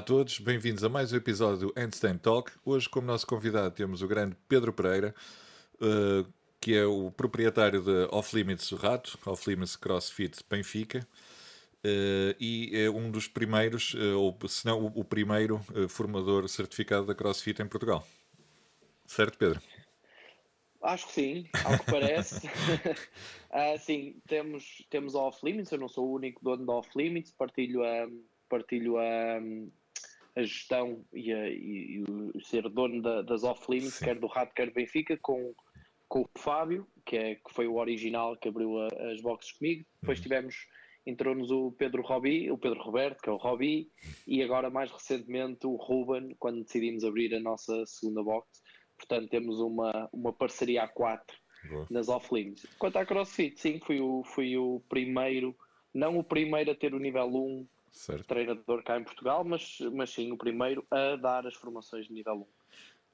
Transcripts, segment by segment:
a todos, bem-vindos a mais um episódio do Handstand Talk. Hoje, como nosso convidado, temos o grande Pedro Pereira, uh, que é o proprietário da Off Limits Rato, Off Limits CrossFit Benfica, uh, e é um dos primeiros, uh, ou se não o, o primeiro, formador certificado da CrossFit em Portugal. Certo, Pedro? Acho que sim, ao que parece. uh, sim, temos, temos Off Limits, eu não sou o único dono da Off Limits, partilho a, partilho a, a gestão e, a, e, e o ser dono da, das Off Limits, sim. quer do Rato, quer do Benfica, com, com o Fábio, que, é, que foi o original que abriu a, as boxes comigo. Depois uhum. tivemos, entrou-nos o Pedro Robi, o Pedro Roberto, que é o Robi, e agora mais recentemente o Ruben, quando decidimos abrir a nossa segunda box Portanto, temos uma, uma parceria a quatro Boa. nas off-limits. Quanto à CrossFit, sim, fui o, fui o primeiro, não o primeiro a ter o nível 1 certo. treinador cá em Portugal, mas, mas sim o primeiro a dar as formações de nível 1.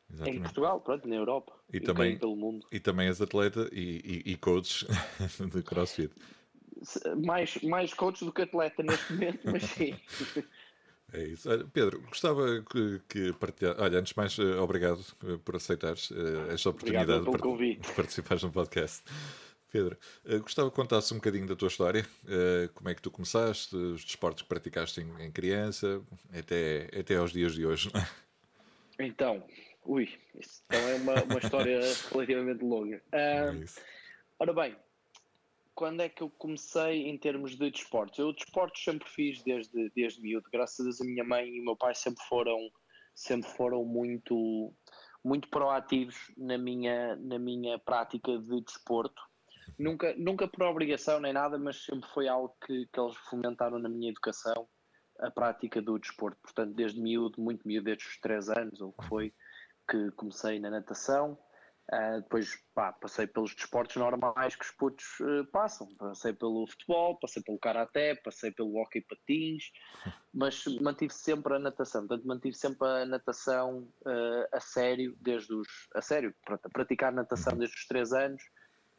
Exatamente. Em Portugal, pronto, na Europa e, e também pelo mundo. E também és atleta e, e, e coach de CrossFit. Mais, mais coach do que atleta neste momento, mas sim. É isso. Pedro, gostava que, que partilhar. Olha, antes de mais, eh, obrigado eh, por aceitares uh, esta oportunidade de, part... de participares no podcast. Pedro, uh, gostava que contasse um bocadinho da tua história, uh, como é que tu começaste, os desportos que praticaste em, criança, até, até aos dias de hoje. Então, ui, isso então é uma, uma história relativamente longa. é ora bem, quando é que eu comecei em termos de desportos? Eu desportos sempre fiz desde, desde miúdo, graças a Deus a minha mãe e o meu pai sempre foram, sempre foram muito, muito proativos na minha, na minha prática de desporto. Nunca, nunca por obrigação nem nada, mas sempre foi algo que, que eles fomentaram na minha educação, a prática do desporto. Portanto, desde miúdo, muito miúdo, desde os 3 anos, ou que foi, que comecei na natação, Uh, depois pá, passei pelos desportos normais que os putos uh, passam. Passei pelo futebol, passei pelo karaté, passei pelo hockey patins, mas mantive sempre a natação. Portanto, mantive sempre a natação uh, a sério, desde os. a sério, a praticar natação desde os 3 anos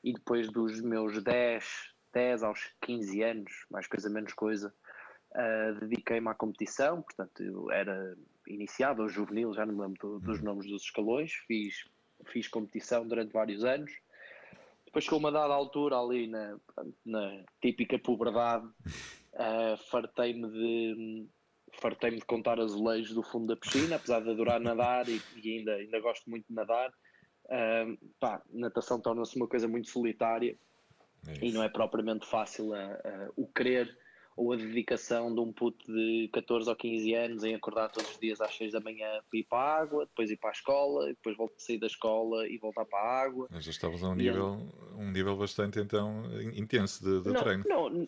e depois dos meus 10, 10 aos 15 anos, mais coisa menos coisa, dediquei-me à competição. Portanto, eu era iniciado ou juvenil, já não me lembro dos uhum. nomes dos escalões, fiz fiz competição durante vários anos. Depois, com uma dada altura, ali na, na típica puberdade, uh, fartei-me de, fartei-me de contar azulejos do fundo da piscina, apesar de adorar nadar e, e ainda, ainda gosto muito de nadar. Uh, pá, natação torna-se uma coisa muito solitária é e não é propriamente fácil uh, o querer ou a dedicação de um puto de 14 ou 15 anos em acordar todos os dias às 6 da manhã para ir para a água, depois ir para a escola, depois voltar a sair da escola e voltar para a água. Mas já estavas a um nível, um nível bastante então intenso de, de não, treino. Não,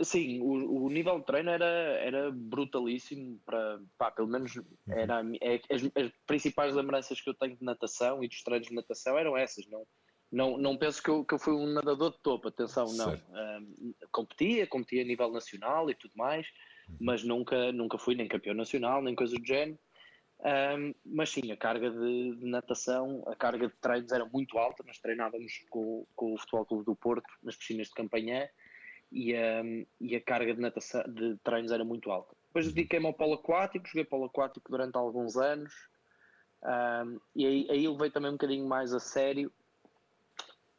sim, o, o, nível de treino era, era brutalíssimo para, pá, pelo menos uhum. era, é, as, as principais lembranças que eu tenho de natação e dos treinos de natação eram essas, não não, não penso que eu, que eu fui um nadador de topo, atenção, não. Um, competia, competia a nível nacional e tudo mais, uhum. mas nunca, nunca fui nem campeão nacional, nem coisa do género. Um, mas sim, a carga de, de, natação, a carga de treinos era muito alta. Nós treinávamos com, com o Futebol Clube do Porto nas piscinas de campanhã e, um, e a carga de, natação, de treinos era muito alta. Depois uhum. dediquei-me ao polo aquático, joguei polo aquático durante alguns anos um, e aí, aí levei também um bocadinho mais a sério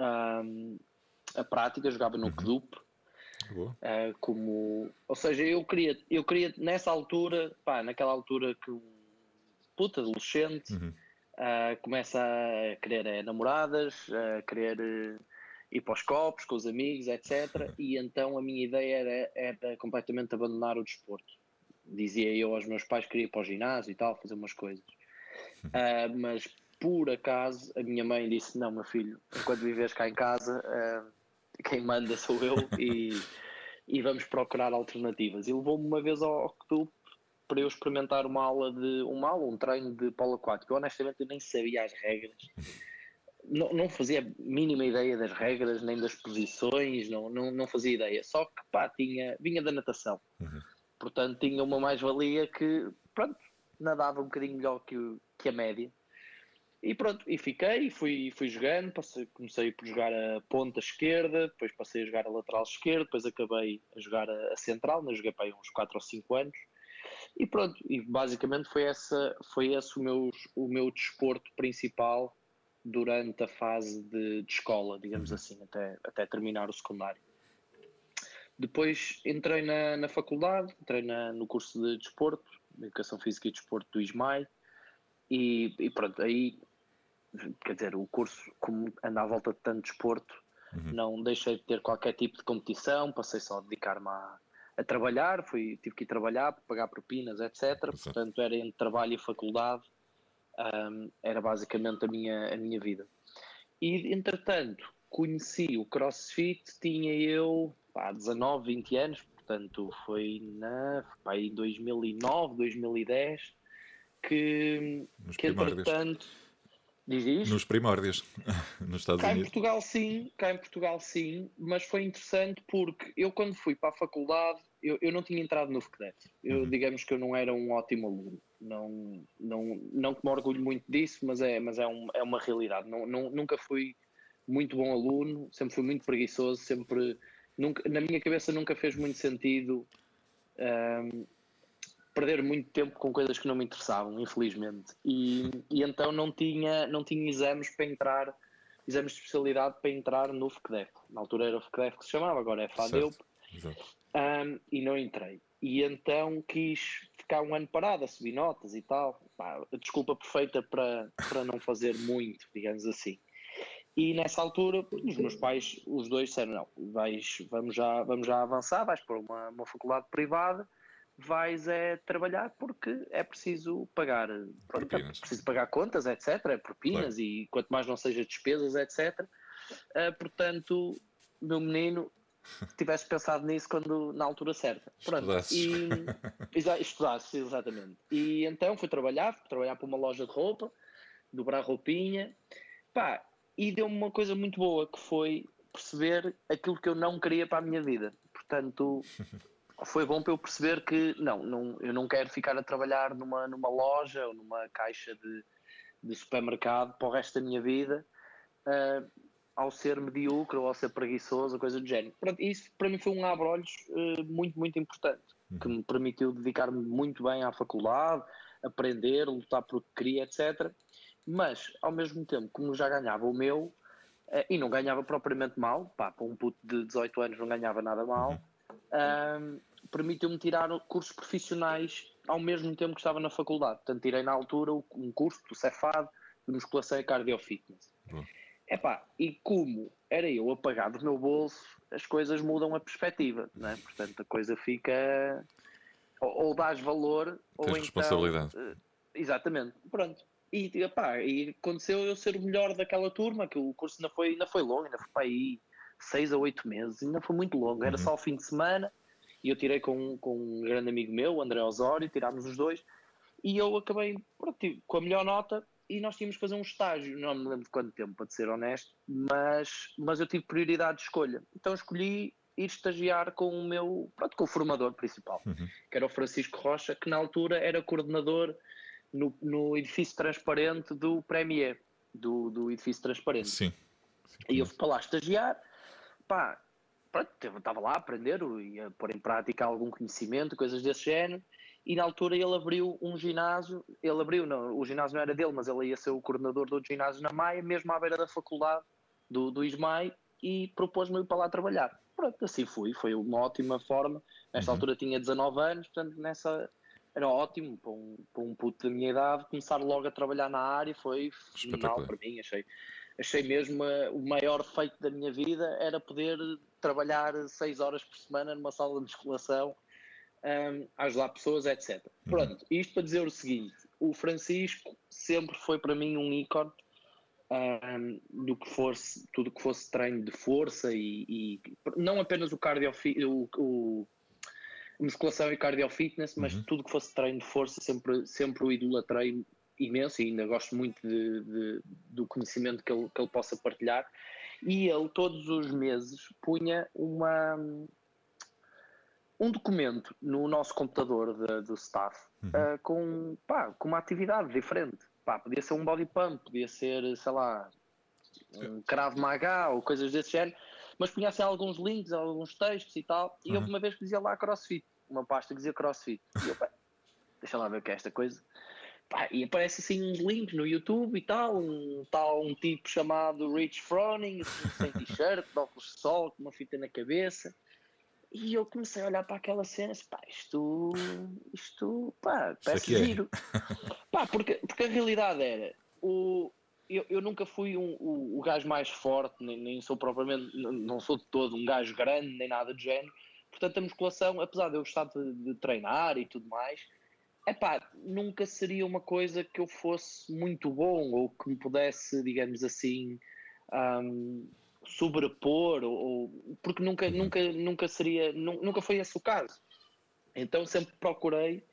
um, a prática, jogava no uhum. Uh, como, ou seja, eu queria, eu queria nessa altura, pá, naquela altura que um puta adolescente uhum. uh, começa a querer é, namoradas, a querer uh, ir para os copos com os amigos, etc. e então a minha ideia era, era completamente abandonar o desporto. Dizia eu aos meus pais que queria ir para o ginásio e tal, fazer umas coisas. Uh, mas por acaso a minha mãe disse: Não, meu filho, enquanto vives cá em casa, uh, quem manda sou eu e, e vamos procurar alternativas. E levou-me uma vez ao, clube para eu experimentar uma aula de uma aula, um treino de polo aquático. Eu honestamente eu nem sabia as regras. Não, não fazia mínima ideia das regras, nem das posições, não, não, não fazia ideia. Só que pá, tinha, vinha da natação. Uhum. Portanto, tinha uma mais-valia que, pronto, nadava um bocadinho melhor que, que a média. E pronto, e fiquei, fui, fui jogando, passei, comecei por jogar a ponta esquerda, depois passei a jogar a lateral esquerda, depois acabei a jogar a, a central, mas joguei para aí uns 4 ou 5 anos. E pronto, e basicamente foi, essa, foi esse o meu, o meu desporto principal durante a fase de, de escola, digamos uhum. assim, até, até terminar o secundário. Depois entrei na, na faculdade, entrei na, no curso de desporto, de Educação Física e Desporto do ISMAI, e, e pronto, aí, quer dizer, o curso, como anda à volta de tanto desporto, uhum. não deixei de ter qualquer tipo de competição, passei só a dedicar-me a, a, trabalhar, fui, tive que ir trabalhar, pagar propinas, etc. Exato. Portanto, era entre trabalho e faculdade, um, era basicamente a minha, a minha vida. E, entretanto, conheci o CrossFit, tinha eu pá, 19, 20 anos, portanto foi na, pá, em 2009, 2010 que, Nos que entretanto Diz, diz? Nos primórdios, nos Estados cá Unidos. Em Portugal sim, cá em Portugal sim, mas foi interessante porque eu quando fui para a faculdade, eu, eu não tinha entrado no FCDET. Eu, uhum. digamos que eu não era um ótimo aluno. Não, não, não que me orgulho muito disso, mas é, mas é, um, é uma realidade. Não, não, nunca fui muito bom aluno, sempre fui muito preguiçoso, sempre nunca, na minha cabeça nunca fez muito sentido um, perder muito tempo com coisas que não me interessavam, infelizmente. E, e então não tinha, não tinha exames para entrar, exames de especialidade para entrar no FCDEF. Na altura era o FCDEF que se chamava, agora é FADEUP. Um, e não entrei. E então quis ficar um ano parado a subir notas e tal. Pá, desculpa perfeita para, para não fazer muito, digamos assim. E nessa altura, os meus pais, os dois disseram: não, vais, vamos, já, vamos já avançar, vais para uma, uma faculdade privada, vais é trabalhar porque é preciso pagar, pronto, é preciso pagar contas, etc. Propinas claro. e quanto mais não seja despesas, etc. Uh, ah, portanto, meu menino, tivesse pensado nisso quando na altura certa. Pronto, e exa, estudasse, exatamente. E então fui trabalhar, fui trabalhar para uma loja de roupa, dobrar roupinha. Pá, e deu-me uma coisa muito boa que foi perceber aquilo que eu não queria para a minha vida. Portanto, foi bom para eu perceber que não, não, eu não quero ficar a trabalhar numa, numa loja ou numa caixa de, de supermercado para o resto da minha vida uh, ao ser medíocre ou ao ser preguiçoso, coisa do género. Pronto, isso para mim foi um abre-olhos uh, muito, muito importante, uhum. que me permitiu dedicar-me muito bem à faculdade, aprender, lutar por o que queria, etc mas ao mesmo tempo, como já ganhava o meu, uh, e não ganhava propriamente mal, pá, para um puto de 18 anos não ganhava nada mal, uhum. Permitiu-me tirar cursos profissionais ao mesmo tempo que estava na faculdade. Portanto, tirei na altura um curso do Cefad de musculação e cardiofitness. Uhum. Epá, e como era eu a pagar do meu bolso, as coisas mudam a perspectiva, não é? Portanto, a coisa fica. Ou, ou dás valor, ou responsabilidade. então. Uh, exatamente, pronto. E, epá, e aconteceu eu ser o melhor daquela turma, que o curso ainda foi, ainda foi longo, ainda foi para aí seis a oito meses, ainda foi muito longo, era uhum. só o fim de semana, e eu tirei com, com um grande amigo meu, André Osório, tirámos os dois, e eu acabei pronto, com a melhor nota, e nós tínhamos que fazer um estágio, não me lembro de quanto tempo, para ser honesto, mas, mas eu tive prioridade de escolha, então escolhi ir estagiar com o meu, pronto, com o formador principal, uhum. que era o Francisco Rocha, que na altura era coordenador no, no edifício transparente do Premier, do, do edifício transparente. Sim. Sim e eu fui para lá estagiar, pá, pronto, estava lá a aprender, ia pôr em prática algum conhecimento, coisas desse género, e na altura ele abriu um ginásio, ele abriu, não, o ginásio não era dele, mas ele ia ser o coordenador do ginásio na Maia, mesmo à beira da faculdade do, do ISMAI, e propôs-me ir para lá trabalhar. Pronto, assim fui, foi uma ótima forma. Nesta uhum. altura tinha 19 anos, portanto, nessa, era ótimo para um, para um puto da minha idade começar logo a trabalhar na área foi fenomenal para mim achei achei mesmo uh, o maior feito da minha vida era poder trabalhar seis horas por semana numa sala de musculação um, ajudar pessoas etc uhum. pronto isto para dizer o seguinte o Francisco sempre foi para mim um ícone um, do que fosse tudo que fosse treino de força e, e não apenas o cardio o, o musculação e cardio fitness, mas uhum. tudo que fosse treino de força sempre, sempre o idolatrei imenso e ainda gosto muito de, de, do conhecimento que ele, que ele possa partilhar. E ele todos os meses punha uma, um documento no nosso computador de, do staff uhum. uh, com, pá, com uma atividade diferente. Pá, podia ser um body pump, podia ser, sei lá, um Krav Maga ou coisas desse género, mas punha assim alguns links, alguns textos e tal. E uhum. houve uma vez que dizia lá CrossFit uma pasta que dizia CrossFit. E eu, deixa lá ver o que é esta coisa. Pá, e aparece assim uns links no YouTube e tal, um tal um tipo chamado Rich Froning, assim, sem t-shirt, de óculos de sol, com uma fita na cabeça. E eu comecei a olhar para aquela cena disse, pá, isto, isto, pá, parece é. giro. pá, porque, porque a realidade era, o, eu, eu nunca fui um, o, o gajo mais forte, nem, nem sou propriamente, não sou de todo um gajo grande, nem nada do género. Portanto, a musculação, apesar de eu gostar de, de treinar e tudo mais, epá, nunca seria uma coisa que eu fosse muito bom ou que me pudesse, digamos assim, um, sobrepor, ou, ou, porque nunca, nunca, nunca seria, nunca foi esse o caso. Então sempre procurei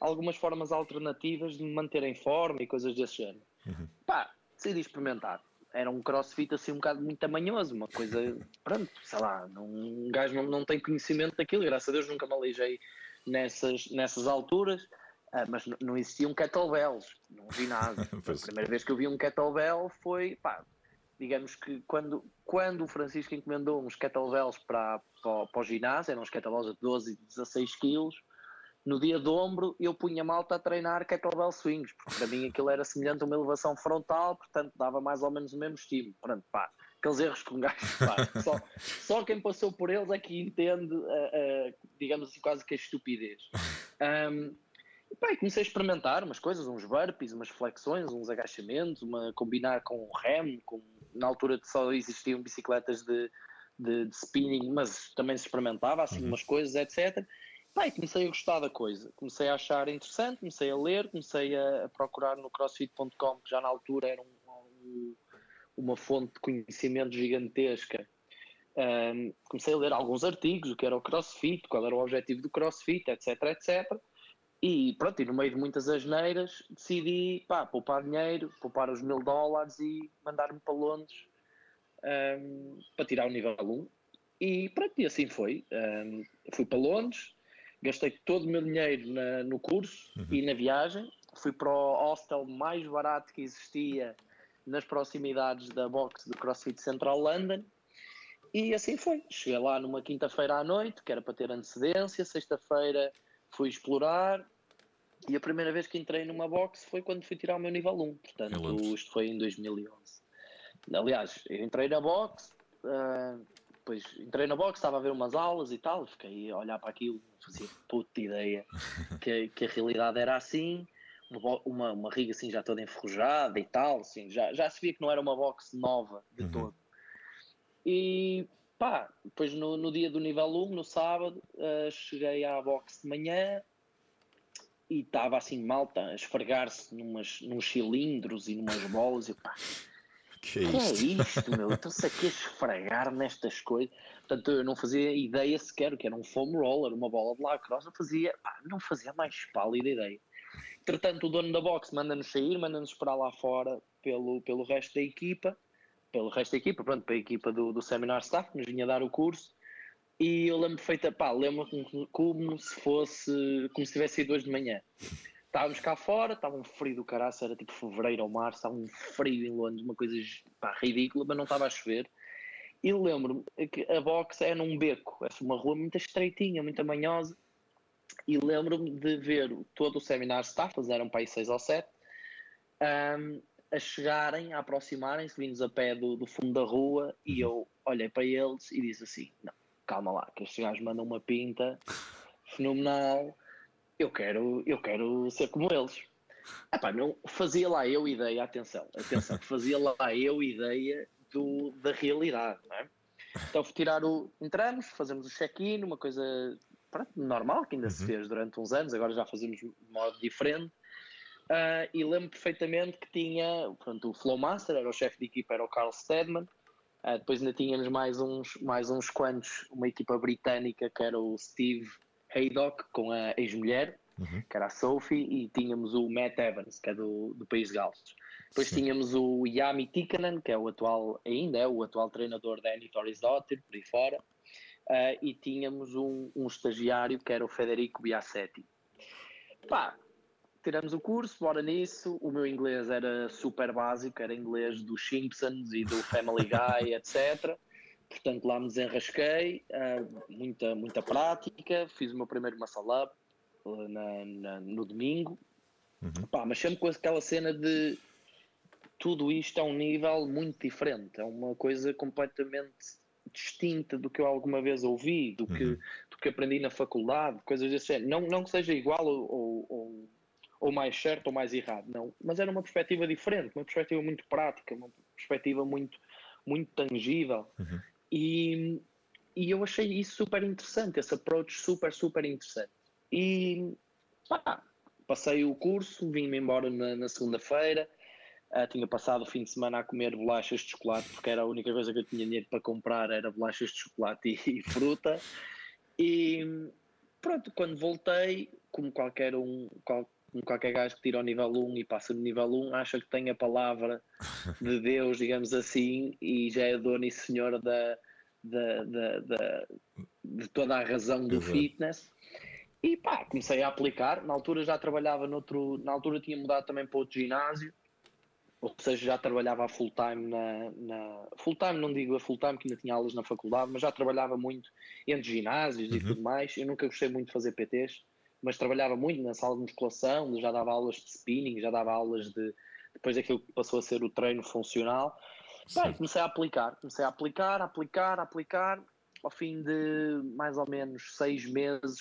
algumas formas alternativas de me manter em forma e coisas desse género. Uhum. Pá, decidi experimentar. Era um crossfit assim um bocado muito tamanhoso, uma coisa, pronto, sei lá, não, um gajo não, não tem conhecimento daquilo, graças a Deus nunca me aleijei nessas, nessas alturas. Ah, mas não existiam kettlebells, não vi nada. a primeira vez que eu vi um kettlebell foi, pá, digamos que quando, quando o Francisco encomendou uns kettlebells para, para, para o ginásio, eram uns kettlebells de 12 e 16 quilos, no dia de ombro eu punha malta a treinar kettlebell swings, porque para mim aquilo era semelhante a uma elevação frontal, portanto dava mais ou menos o mesmo estímulo. Pronto, pá, aqueles erros que um gajo faz. Só, só quem passou por eles é que entende, uh, uh, digamos assim, quase que a estupidez. Um, comecei a experimentar umas coisas, uns burpees, umas flexões, uns agachamentos, uma combinar com o rem, com, na altura só existiam bicicletas de, de, de spinning, mas também se experimentava assim uhum. umas coisas, etc. E comecei a gostar da coisa, comecei a achar interessante, comecei a ler, comecei a, a procurar no crossfit.com, que já na altura era um, um, uma fonte de conhecimento gigantesca. Um, comecei a ler alguns artigos, o que era o crossfit, qual era o objetivo do crossfit, etc, etc. E pronto, e no meio de muitas asneiras, decidi pá, poupar dinheiro, poupar os mil dólares e mandar-me para Londres um, para tirar o nível 1. E pronto, e assim foi. Um, fui para Londres, gastei todo o meu dinheiro na, no curso uhum. e na viagem. Fui para o hostel mais barato que existia nas proximidades da box do CrossFit Central London. E assim foi. Cheguei lá numa quinta-feira à noite, que era para ter antecedência. Sexta-feira fui explorar e a primeira vez que entrei numa box foi quando fui tirar o meu nível 1, portanto isto foi em 2011. Aliás, eu entrei na box, uh, depois entrei na box, estava a ver umas aulas e tal, fiquei a olhar para aquilo, não fazia puta ideia que, que a realidade era assim, uma, uma, uma, riga assim já toda enferrujada e tal, assim, já, já se via que não era uma box nova de uhum. todo. E Pá, depois no, no dia do nível 1, no sábado, uh, cheguei à box de manhã e estava assim malta a esfregar-se nos cilindros e numas bolas e pá, que é isto, que é isto meu? Então se aqui a esfregar nestas coisas. Portanto, eu não fazia ideia sequer que era um foam roller, uma bola de lacrosse, não fazia, pá, não fazia mais pálida ideia. Entretanto, o dono da box manda-nos sair, manda-nos esperar lá fora pelo, pelo resto da equipa pelo resto da equipa, pronto, para a equipa do, do Seminar Staff, que nos vinha dar o curso. E eu lembro feita, pá, lembro como, se fosse, como se tivesse ido hoje de manhã. Estávamos cá fora, estava um frio do caraço, era tipo fevereiro ou março, estava um frio em Londres, uma coisa pá, ridícula, mas não estava a chover. E lembro-me que a box é num beco, é uma rua muito estreitinha, muito manhosa. E lembro-me de ver todo o seminar staff, eram para aí seis ou sete, um, a chegarem, a aproximarem-se, vindos a pé do, do, fundo da rua, e uhum. eu olhei para eles e disse assim: Não, calma lá, que estes gajos mandam uma pinta fenomenal, eu quero, eu quero ser como eles. Epá, não, fazia lá eu ideia, atenção, atenção, fazia lá eu ideia do, da realidade, não é? Então tirar o. Entramos, fazemos o check-in, uma coisa pronto, normal que ainda uhum. se fez durante uns anos, agora já fazemos de modo diferente. Uh, e lembro perfeitamente que tinha, pronto, o Flowmaster, era o chefe de equipa, era o Carl Stedman. Uh, depois ainda tínhamos mais uns, mais uns quantos, uma equipa britânica que era o Steve Haydock com a ex-mulher, uhum. que era a Sophie, e tínhamos o Matt Evans, que é do, do País de Gales. Depois Sim. tínhamos o Yami Tikkanen, que é o atual, ainda é o atual treinador da Annie Torresdottir, por aí fora. Uh, e tínhamos um, um estagiário que era o Federico Biasetti. Pá, tiramos o curso, bora nisso. O meu inglês era super básico, era inglês dos Simpsons e do Family Guy, etc. Portanto, lá me desenrasquei, uh, muita, muita prática, fiz o meu primeiro muscle up, na, na, no domingo, uhum. Pá, mas sempre com aquela cena de tudo isto a um nível muito diferente, é uma coisa completamente distinta do que eu alguma vez ouvi, do que, uhum. do que aprendi na faculdade, coisas género. Não, não que seja igual ou, ou, ou, mais certo ou mais errado, não, mas era uma perspectiva diferente, uma perspectiva muito prática, uma perspectiva muito, muito tangível. Uhum. E, e eu achei isso super interessante, esse approach super, super interessante. E pá, passei o curso, vim-me embora na, na segunda-feira. Uh, tinha passado o fim de semana a comer bolachas de chocolate, porque era a única coisa que eu tinha dinheiro para comprar, era bolachas de chocolate e, e fruta. E pronto, quando voltei, como qualquer um, qual, qualquer gajo que tira ao nível 1 e passa no nível 1, acha que tem a palavra de Deus, digamos assim, e já é dona e senhora da, da, da, da de toda a razão do fitness. E pá, comecei a aplicar. Na altura já trabalhava noutro. Na altura tinha mudado também para outro ginásio. Ou seja, já trabalhava a full time na, na. full time, não digo a full time, que ainda tinha aulas na faculdade, mas já trabalhava muito entre ginásios uhum. e tudo mais. Eu nunca gostei muito de fazer PTs, mas trabalhava muito na sala de musculação, já dava aulas de spinning, já dava aulas de. Depois daquilo que passou a ser o treino funcional. Bem, comecei a aplicar, comecei a aplicar, aplicar, aplicar. Ao fim de mais ou menos seis meses,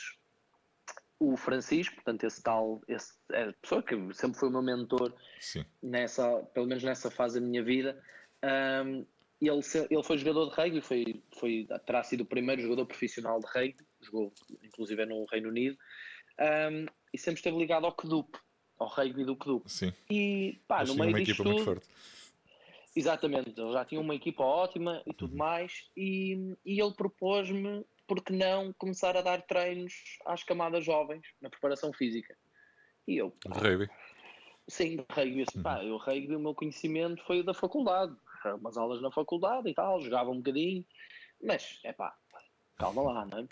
o Francisco, portanto, esse tal, esse, é a pessoa que sempre foi o meu mentor, Sim. nessa, pelo menos nessa fase da minha vida, um, ele, ele foi jogador de rugby, foi, foi, terá sido o primeiro jogador profissional de rugby, jogou inclusive no Reino Unido, um, e sempre esteve ligado ao CDUP, ao rugby do CDUP. Sim. E pá, no meio disto tudo, Exatamente, ele já tinha uma equipa ótima e tudo uhum. mais, e, e ele propôs-me por que não começar a dar treinos às camadas jovens na preparação física? E eu. Pá, rugby? Sim, rugby. Assim, uhum. pá, eu rugby, o meu conhecimento foi da faculdade. Umas aulas na faculdade e tal, jogava um bocadinho, mas é pá, calma lá, não é?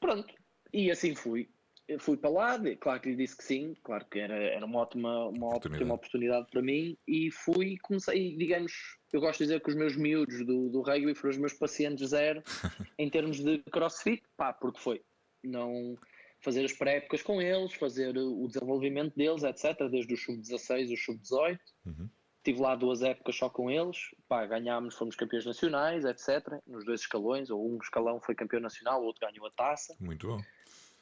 Pronto, e assim fui. Eu fui para lá, claro que lhe disse que sim, claro que era, era uma ótima uma oportunidade. ótima oportunidade para mim e fui e comecei, digamos, eu gosto de dizer que os meus miúdos do, do rugby foram os meus pacientes zero em termos de crossfit, pá, porque foi não fazer as pré-épocas com eles, fazer o desenvolvimento deles, etc., desde o sub-16 o sub-18. Uhum. Tive lá duas épocas só com eles, pá, ganhámos, fomos campeões nacionais, etc., nos dois escalões, ou um escalão foi campeão nacional, o outro ganhou a taça. Muito bom.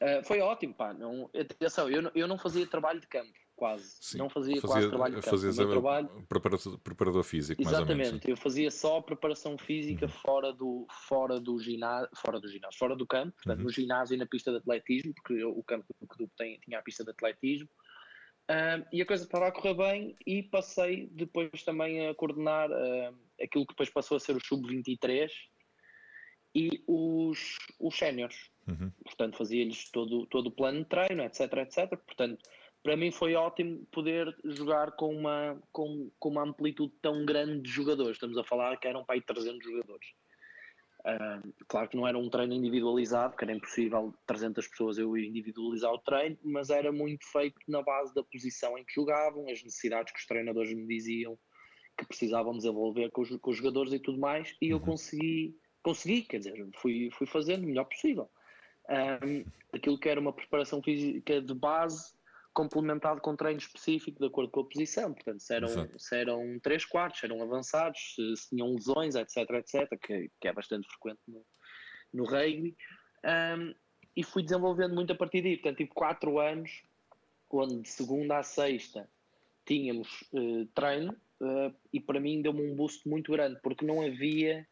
Uh, foi ótimo, pá. Não, atenção, eu, eu não fazia trabalho de campo, quase. Sim, não fazia, fazia quase trabalho de campo. Fazias trabalho... preparador, preparador físico, Exatamente, menos. eu fazia só preparação física uhum. fora, do, fora, do ginásio, fora do ginásio, fora do campo, portanto, uhum. no ginásio e na pista de atletismo, porque o campo do tem, tinha a pista de atletismo. Uh, e a coisa estava a correr bem e passei depois também a coordenar uh, aquilo que depois passou a ser o Sub-23 e os, os séniores. Uhum. Portanto, fazia-lhes todo, todo o plano de treino, etc, etc. Portanto, para mim foi ótimo poder jogar com uma, com, com uma amplitude tão grande de jogadores. Estamos a falar que eram para aí 300 jogadores. Uh, claro que não era um treino individualizado, que era impossível 300 pessoas eu individualizar o treino, mas era muito feito na base da posição em que jogavam, as necessidades que os treinadores me diziam que precisavam desenvolver com os, com os jogadores e tudo mais, e eu uhum. consegui, consegui, quer dizer, fui, fui fazendo o melhor possível um, aquilo que era uma preparação física de base complementado com treino específico de acordo com a posição. Portanto, se eram, se eram três quartos, se eram avançados, se, se tinham lesões, etc, etc, que, que é bastante frequente no, no rugby. Um, e fui desenvolvendo muito a partir daí. Portanto, tive quatro anos, onde de segunda a sexta tínhamos uh, treino, uh, e para mim deu-me um boost muito grande, porque não havia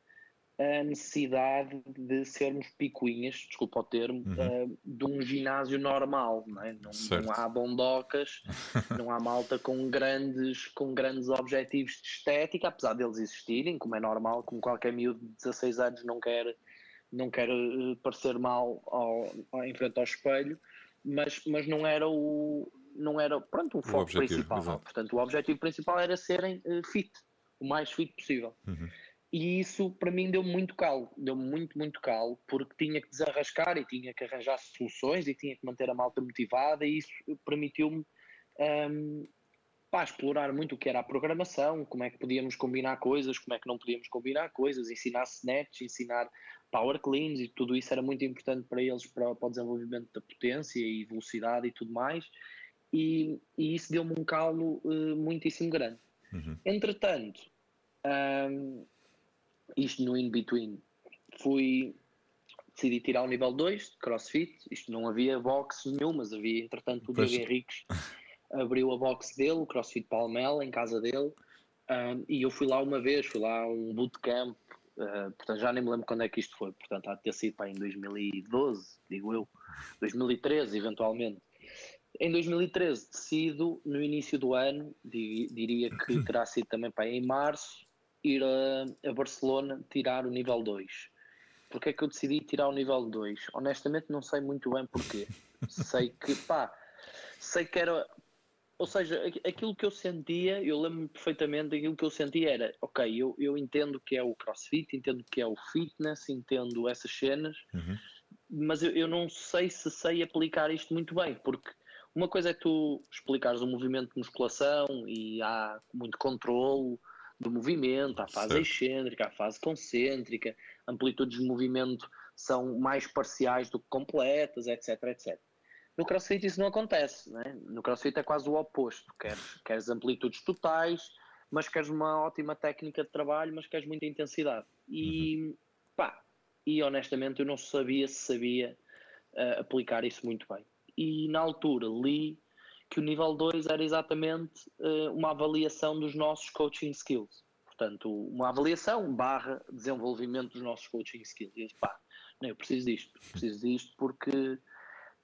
a necessidade de sermos picuinhas, desculpa o termo, uhum. uh, de um ginásio normal, não, é? não, não há bondocas, não há malta com grandes, com grandes objetivos de estética, apesar deles existirem, como é normal, como qualquer miúdo de 16 anos não quer, não quer uh, parecer mal ao, ao, em frente ao espelho, mas, mas não era o não era pronto, o, o foco objetivo, principal. Exato. Portanto, o objetivo principal era serem uh, fit, o mais fit possível. Uhum. E isso para mim deu muito calo, deu muito, muito calo, porque tinha que desarrascar e tinha que arranjar soluções e tinha que manter a malta motivada e isso permitiu-me um, pá, explorar muito o que era a programação, como é que podíamos combinar coisas, como é que não podíamos combinar coisas, ensinar snatch, ensinar power cleans e tudo isso era muito importante para eles para, para o desenvolvimento da potência e velocidade e tudo mais. E, e isso deu-me um calo uh, muitíssimo grande. Uhum. Entretanto, um, isto no in-between, fui decidi tirar o nível 2 de CrossFit. Isto não havia box nenhum, mas havia, entretanto, o Diego Henriques abriu a box dele, o CrossFit Palmela, em casa dele, um, e eu fui lá uma vez, fui lá a um bootcamp, uh, portanto já nem me lembro quando é que isto foi, portanto há de ter sido para em 2012, digo eu, 2013 eventualmente. Em 2013 decido, no início do ano, diria que terá sido também para em março, ir a, a Barcelona tirar o nível 2. Porquê é que eu decidi tirar o nível 2? Honestamente não sei muito bem porquê. sei que, pá, sei que era ou seja, aquilo que eu sentia, eu lembro-me perfeitamente, aquilo que eu sentia era, ok, eu, eu entendo que é o crossfit, entendo que é o fitness, entendo essas cenas, uhum. mas eu, eu não sei se sei aplicar isto muito bem, porque uma coisa é tu explicares o movimento de musculação e há muito controle do movimento, há fase certo. excêntrica, há fase concêntrica, amplitudes de movimento são mais parciais do que completas, etc, etc. No CrossFit isso não acontece, né? no CrossFit é quase o oposto. Queres, queres amplitudes totais, mas queres uma ótima técnica de trabalho, mas queres muita intensidade. E uhum. pá, e honestamente eu não sabia se sabia uh, aplicar isso muito bem. E na altura li que o nível 2 era exatamente uh, uma avaliação dos nossos coaching skills. Portanto, uma avaliação barra desenvolvimento dos nossos coaching skills. E eu disse, pá, não, eu preciso disto, preciso disto porque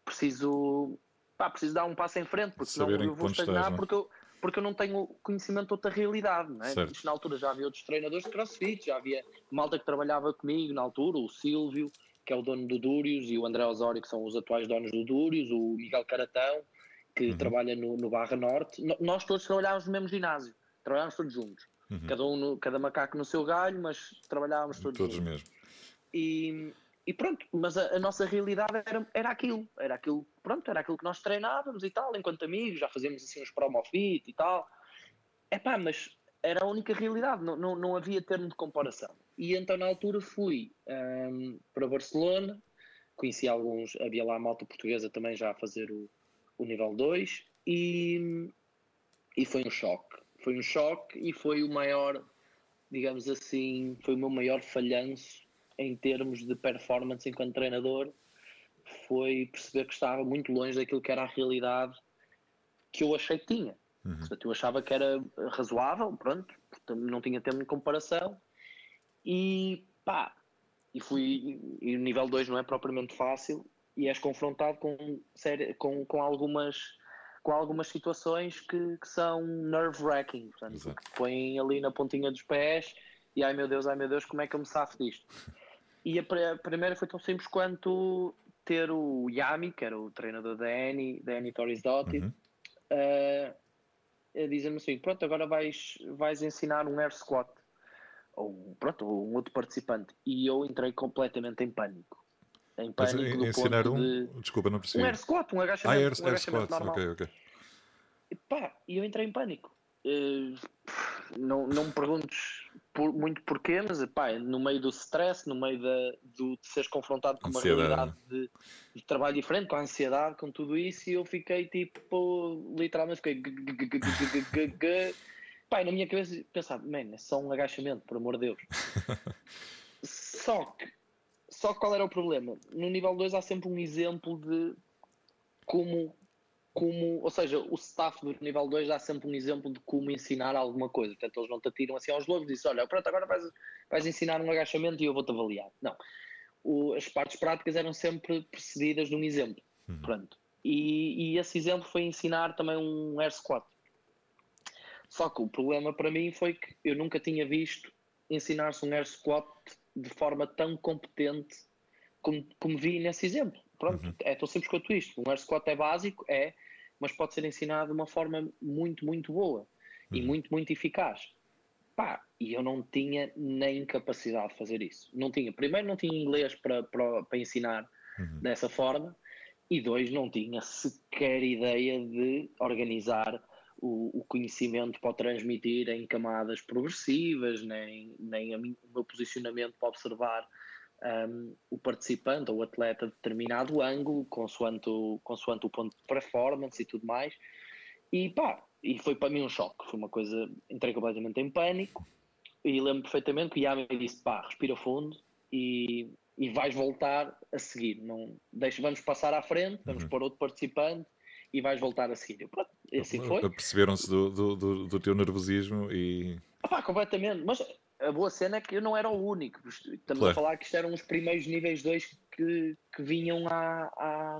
preciso, pá, preciso dar um passo em frente, porque senão eu vou estagnar é? porque, eu, porque eu não tenho conhecimento de outra realidade. Não é? Isto, na altura já havia outros treinadores de crossfit, já havia malta que trabalhava comigo na altura, o Silvio, que é o dono do Dúrios, e o André Osório, que são os atuais donos do Dúrios, o Miguel Caratão, que uhum. trabalha no, no, Barra Norte. nós todos trabalhávamos no mesmo ginásio, trabalhávamos todos juntos. Uhum. Cada um, no, cada macaco no seu galho, mas trabalhávamos todos, todos juntos. mesmo. E, e pronto, mas a, a, nossa realidade era, era aquilo, era aquilo, pronto, era aquilo que nós treinávamos e tal, enquanto amigos, já fazíamos assim uns promofit e tal. É pá, mas era a única realidade, não, não, não havia termo de comparação. E então na altura fui um, para Barcelona, conheci alguns, havia lá a malta portuguesa também já a fazer o, o nível 2 e, e foi um choque. Foi um choque e foi o maior, digamos assim, foi o meu maior falhanço em termos de performance enquanto treinador foi perceber que estava muito longe daquilo que era a realidade que eu achei que tinha. Uhum. Portanto, eu achava que era razoável, pronto, não tinha termo de comparação e pá, e fui, e o nível 2 não é propriamente fácil e és confrontado com, com, com algumas com algumas situações que, que são nerve-wracking, portanto, que põem ali na pontinha dos pés e ai meu Deus, ai meu Deus, como é que eu me safo disto? E a, a, primeira foi tão simples quanto ter o Yami, que era o treinador da Annie, da Annie Torres Dotti, uhum. uh, a dizer-me assim: pronto, agora vais, vais ensinar um air squat. Ou, pronto, um outro participante. E eu entrei completamente em pânico. Em pânico. Mas, ensinar um? De... Desculpa, não percebi. Um air squat, um agachamento, ah, air, um air squat. normal. Ok, ok. E, pá, e eu entrei em pânico. Uh, não, não me perguntes por, muito porquê, mas pá, no meio do stress, no meio da, do, de seres confrontado com uma realidade de, de, trabalho diferente, com a ansiedade, com tudo isso, e eu fiquei tipo, literalmente fiquei. Pá, na minha cabeça pensava, man, é só um agachamento, por amor de Deus. só que, só qual era o problema? No nível 2 há sempre um exemplo de como como, ou seja, o staff do nível 2 dá sempre um exemplo de como ensinar alguma coisa. Portanto, eles não te atiram assim aos lobos e dizem, olha, pronto, agora vais, vais ensinar um agachamento e eu vou-te avaliar. Não. O, as partes práticas eram sempre precedidas de um exemplo. Uhum. Pronto. E, e, esse exemplo foi ensinar também um air squat. Só que o problema para mim foi que eu nunca tinha visto ensinar-se um air squat de forma tão competente como, como vi nesse exemplo. Pronto, uhum. é tão simples quanto isto. Um air squat é básico, é, mas pode ser ensinado de uma forma muito, muito boa uhum. e muito, muito eficaz. Pá, e eu não tinha nem capacidade de fazer isso. Não tinha. Primeiro, não tinha inglês para, para, para ensinar uhum. dessa forma, e dois, não tinha sequer ideia de organizar o, o, conhecimento para o transmitir em camadas progressivas, nem, nem mim, o meu posicionamento para observar um, o participante ou o atleta de determinado ângulo, consoante o, consoante o ponto de performance e tudo mais. E pá, e foi para mim um choque, foi uma coisa, entrei completamente em pânico e lembro perfeitamente que o Yami disse, pá, respira fundo e, e vais voltar a seguir, não, deixa, vamos passar à frente, vamos uhum. pôr outro participante e vais voltar a seguir. Pronto, assim foi. Perceberam-se do, do, do, do, teu nervosismo e... Completamente, mas a boa cena é que eu não era o único. Estamos claro. a falar que isto eram os primeiros níveis 2 que, que vinham à, à,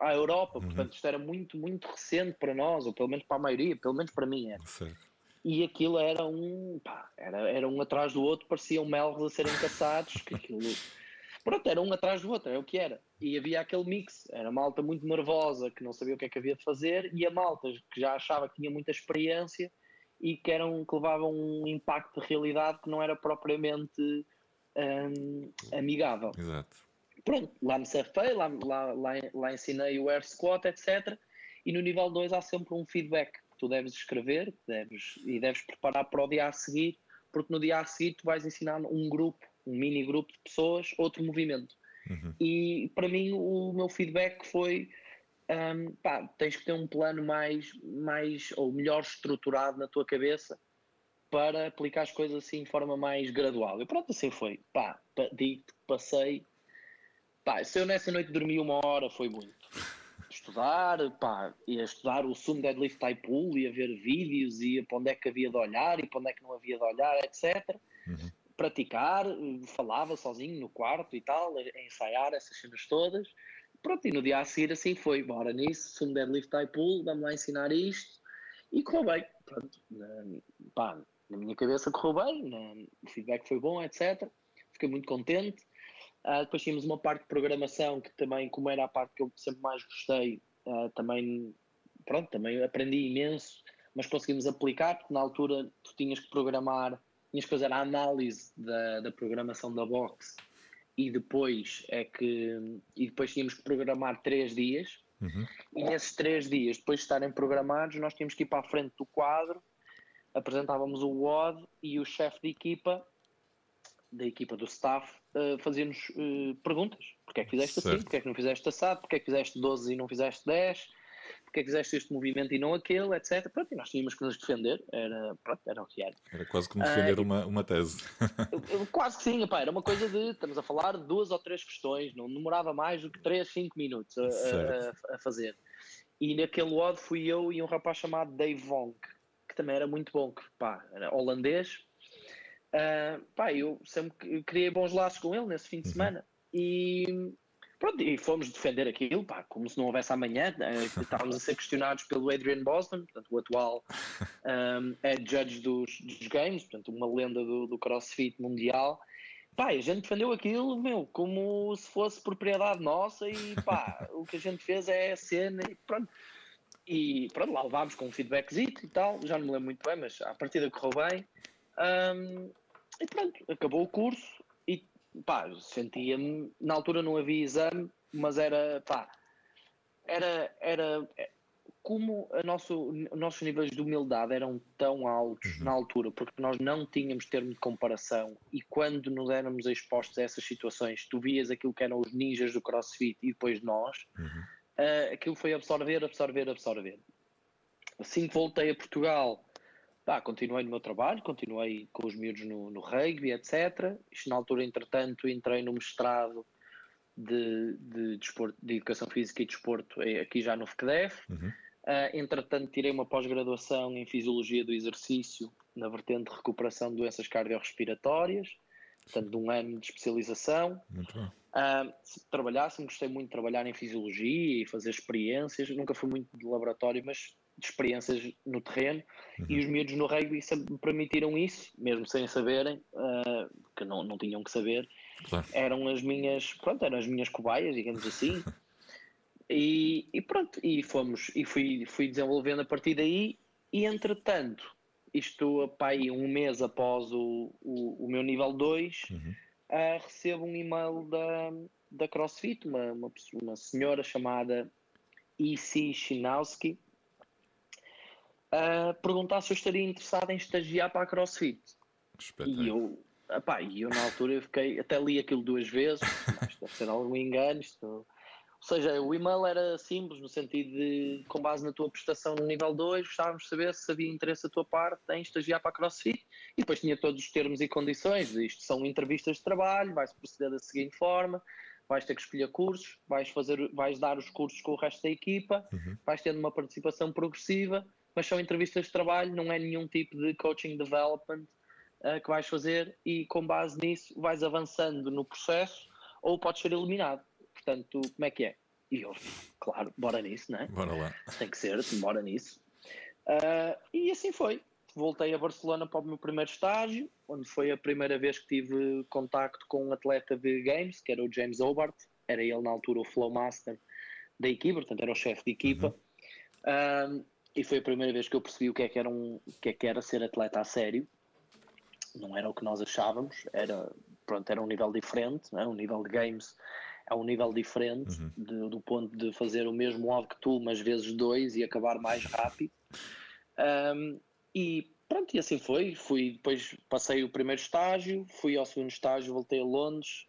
à Europa, uhum. portanto isto era muito, muito recente para nós, ou pelo menos para a maioria, pelo menos para mim era. Certo. E aquilo era um, pá, era, era um atrás do outro, pareciam melros a serem caçados, que aquilo, pronto, era um atrás do outro, é o que era. E havia aquele mix, era malta muito nervosa, que não sabia o que é que havia de fazer, e a malta que já achava que tinha muita experiência, e que, eram, que levavam um impacto de realidade que não era propriamente um, amigável. Exato. Pronto, lá me safei, lá, lá, lá, lá ensinei o air squat, etc. E no nível 2 há sempre um feedback que tu deves escrever deves, e deves preparar para o dia a seguir, porque no dia a seguir tu vais ensinar um grupo, um mini grupo de pessoas, outro movimento. Uhum. E para mim o meu feedback foi um, pá, tens que ter um plano mais, mais ou melhor estruturado na tua cabeça para aplicar as coisas assim de forma mais gradual. E pronto, assim foi. Pá, digo passei. Pá, se eu nessa noite dormi uma hora foi muito. Estudar, pá, ia estudar o Sumo Deadlift Type Pool, ia ver vídeos, ia para onde é que havia de olhar e para onde é que não havia de olhar, etc. Uhum. Praticar, falava sozinho no quarto e tal, ensaiar essas cenas todas Pronto, e no dia a seguir assim foi, bora nisso, sumo deadlift high pull, vamos lá ensinar isto e correu bem. Pronto, na, pá, na minha cabeça correu bem, o feedback foi bom, etc. Fiquei muito contente. Uh, depois tínhamos uma parte de programação que também, como era a parte que eu sempre mais gostei, uh, também, pronto, também aprendi imenso, mas conseguimos aplicar, porque na altura tu tinhas que programar, tinhas que fazer a análise da, da programação da box e depois é que e depois tínhamos que programar três dias uhum. e nesses três dias depois de estarem programados nós tínhamos que ir para a frente do quadro apresentávamos o WOD e o chefe de equipa da equipa do staff uh, fazia-nos uh, perguntas porque é que fizeste assim? certo. assim, porque é que não fizeste assado porque é que fizeste 12 e não fizeste 10 porque é que fizeste este movimento e não aquele, etc. Pronto, e nós tínhamos que nos defender, era, pronto, era o que era. Era quase como defender uh, uma, uma tese. quase que sim, epá, era uma coisa de, estamos a falar de duas ou três questões, não demorava mais do que 3, 5 minutos a, a, a, fazer. E naquele odd fui eu e um rapaz chamado Dave Vonk, que também era muito bom, que pá, era holandês. Uh, pá, eu sempre criei bons laços com ele nesse fim de uhum. semana. E Pronto, e fomos defender aquilo, pá, como se não houvesse amanhã. Né? Estávamos a ser questionados pelo Adrian Bosman, portanto, o atual um, head judge dos, dos games, portanto, uma lenda do, do crossfit mundial. Pá, a gente defendeu aquilo, meu, como se fosse propriedade nossa e pá, o que a gente fez é a cena e pronto. E pronto, lá levámos com um feedbackzito e tal, já não me lembro muito bem, mas a partida correu bem. Um, e pronto, acabou o curso, pá, sentia-me, na altura não havia exame, mas era, pá, era, era como a nosso, os nossos níveis de humildade eram tão altos uhum. na altura, porque nós não tínhamos termo de comparação e quando nos éramos expostos a essas situações, tu vias aquilo que eram os ninjas do CrossFit e depois nós, uhum. uh, aquilo foi absorver, absorver, absorver. Assim que voltei a Portugal, Pá, continuei no meu trabalho, continuei com os miúdos no, no rugby, etc. Isto na altura, entretanto, entrei no mestrado de, de, desporto, de Educação Física e Desporto eh, aqui já no FCDEF. Uhum. Uh, entretanto, tirei uma pós-graduação em Fisiologia do Exercício na vertente de recuperação de doenças cardiorrespiratórias, portanto, de um ano de especialização. Muito bom. Uh, se trabalhasse, gostei muito de trabalhar em Fisiologia e fazer experiências. Nunca fui muito de laboratório, mas de experiências no terreno uhum. e os miúdos no rugby me permitiram isso, mesmo sem saberem, uh, que não, não tinham que saber, claro. eram as minhas, pronto, eram as minhas cobaias, digamos assim. e, e, pronto, e fomos, e fui, fui desenvolvendo a partir daí, e entretanto, isto pai, um mês após o, o, o meu nível 2, uhum. uh, recebo um e-mail da, da CrossFit, uma, uma, uma senhora chamada E.C. Shinowski, a perguntar se eu estaria interessado em estagiar para a CrossFit. E eu, epá, e eu na altura eu fiquei, até li aquilo duas vezes, isto deve ser algum engano, isto... ou seja, o e-mail era simples, no sentido de, com base na tua prestação no nível 2, gostávamos de saber se havia interesse da tua parte em estagiar para a CrossFit, e depois tinha todos os termos e condições, isto são entrevistas de trabalho, vai-se proceder da seguinte forma, vais ter que escolher cursos, vais, fazer, vais dar os cursos com o resto da equipa, uhum. vais tendo uma participação progressiva, mas são entrevistas de trabalho, não é nenhum tipo de coaching development uh, que vais fazer e com base nisso vais avançando no processo ou podes ser eliminado. Portanto, como é que é? E eu, claro, bora nisso, né? Bora lá. Tem que ser, bora nisso. Uh, e assim foi. Voltei a Barcelona para o meu primeiro estágio, onde foi a primeira vez que tive contacto com um atleta de games, que era o James Hobart. Era ele na altura o flow master da equipa, portanto era o chefe de equipa. Uhum. Uh, e foi a primeira vez que eu percebi o que é que era, um, o que é que era ser atleta a sério. Não era o que nós achávamos, era, pronto, era um nível diferente, é? um nível de games é um nível diferente uhum. de, do ponto de fazer o mesmo modo que tu, mas vezes dois e acabar mais rápido. Um, e pronto, e assim foi. Fui, depois passei o primeiro estágio, fui ao segundo estágio, voltei a Londres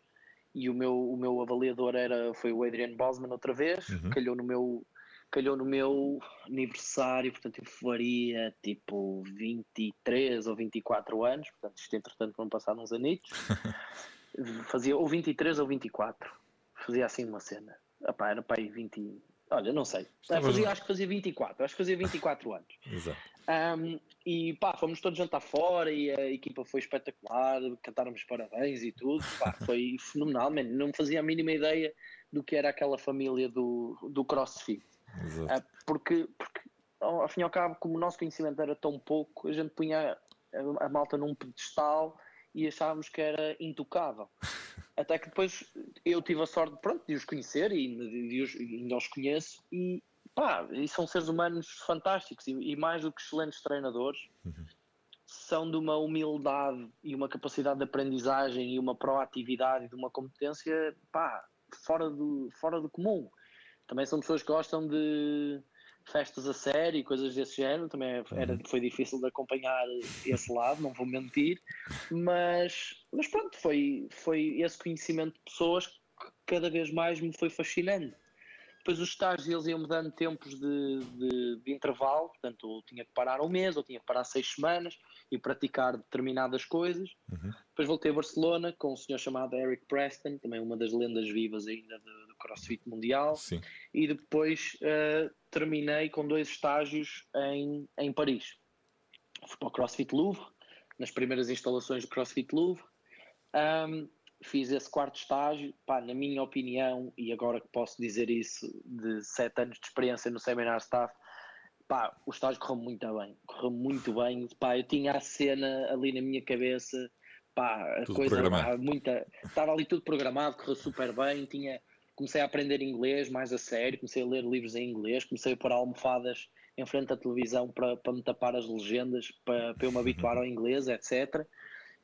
e o meu, o meu avaliador era, foi o Adrian Bosman outra vez, uhum. calhou no meu calhou no meu aniversário, portanto eu faria tipo 23 ou 24 anos, portanto isto entretanto vão passar uns anitos, fazia ou 23 ou 24, fazia assim uma cena, Epá, era para aí 20, olha, não sei, fazia, acho que fazia 24, acho que fazia 24 anos. Exato. Um, e pá, fomos todos jantar fora e a equipa foi espetacular, cantaram-nos parabéns e tudo, pá, foi fenomenal, man. não fazia a mínima ideia do que era aquela família do, do CrossFit. Exato. Ah, porque, porque, ao fim e ao cabo, como o nosso conhecimento era tão pouco, a gente punha a, a malta num pedestal e achávamos que era intocável. Até que depois eu tive a sorte pronto, de os conhecer e, de os, ainda os conheço e, pá, e são seres humanos fantásticos e, e mais do que excelentes treinadores. Uhum. São de uma humildade e uma capacidade de aprendizagem e uma proatividade e de uma competência pá, fora, do, fora do comum. Também são pessoas que gostam de festas a sério e coisas desse género. Também é, era, uhum. foi difícil de acompanhar esse lado, não vou mentir. Mas, mas pronto, foi, foi esse conhecimento de pessoas que cada vez mais me foi fascinando. Depois os estágios eles iam-me dando tempos de, de, de, intervalo, portanto eu tinha que parar um mês, ou tinha que parar seis semanas e praticar determinadas coisas. Uhum. Depois voltei a Barcelona com um senhor chamado Eric Preston, também uma das lendas vivas ainda CrossFit Mundial. Sim. E depois uh, terminei com dois estágios em, em Paris. Fui para o CrossFit Louvre, nas primeiras instalações do CrossFit Louvre. Um, fiz esse quarto estágio, pá, na minha opinião, e agora que posso dizer isso de sete anos de experiência no seminar staff, pá, o estágio correu muito bem, correu muito bem, pá, eu tinha a cena ali na minha cabeça, pá, a tudo coisa, pá, muita, estava ali tudo programado, correu super bem, tinha, comecei a aprender inglês mais a sério, comecei a ler livros em inglês, comecei a pôr almofadas em frente à televisão para, para me tapar as legendas, para, para eu me habituar ao inglês, etc.,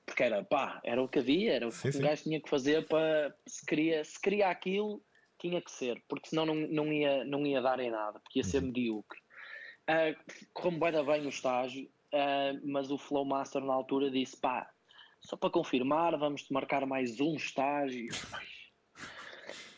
porque era pá, era o que havia, era o que sim, o gajo tinha que fazer para se queria, se queria aquilo, tinha que ser, porque senão não, não, ia, não ia dar em nada, porque ia ser uhum. medíocre. Uh, correu-me bem, bem o estágio, uh, mas o Flow Master na altura disse: pá, só para confirmar, vamos-te marcar mais um estágio.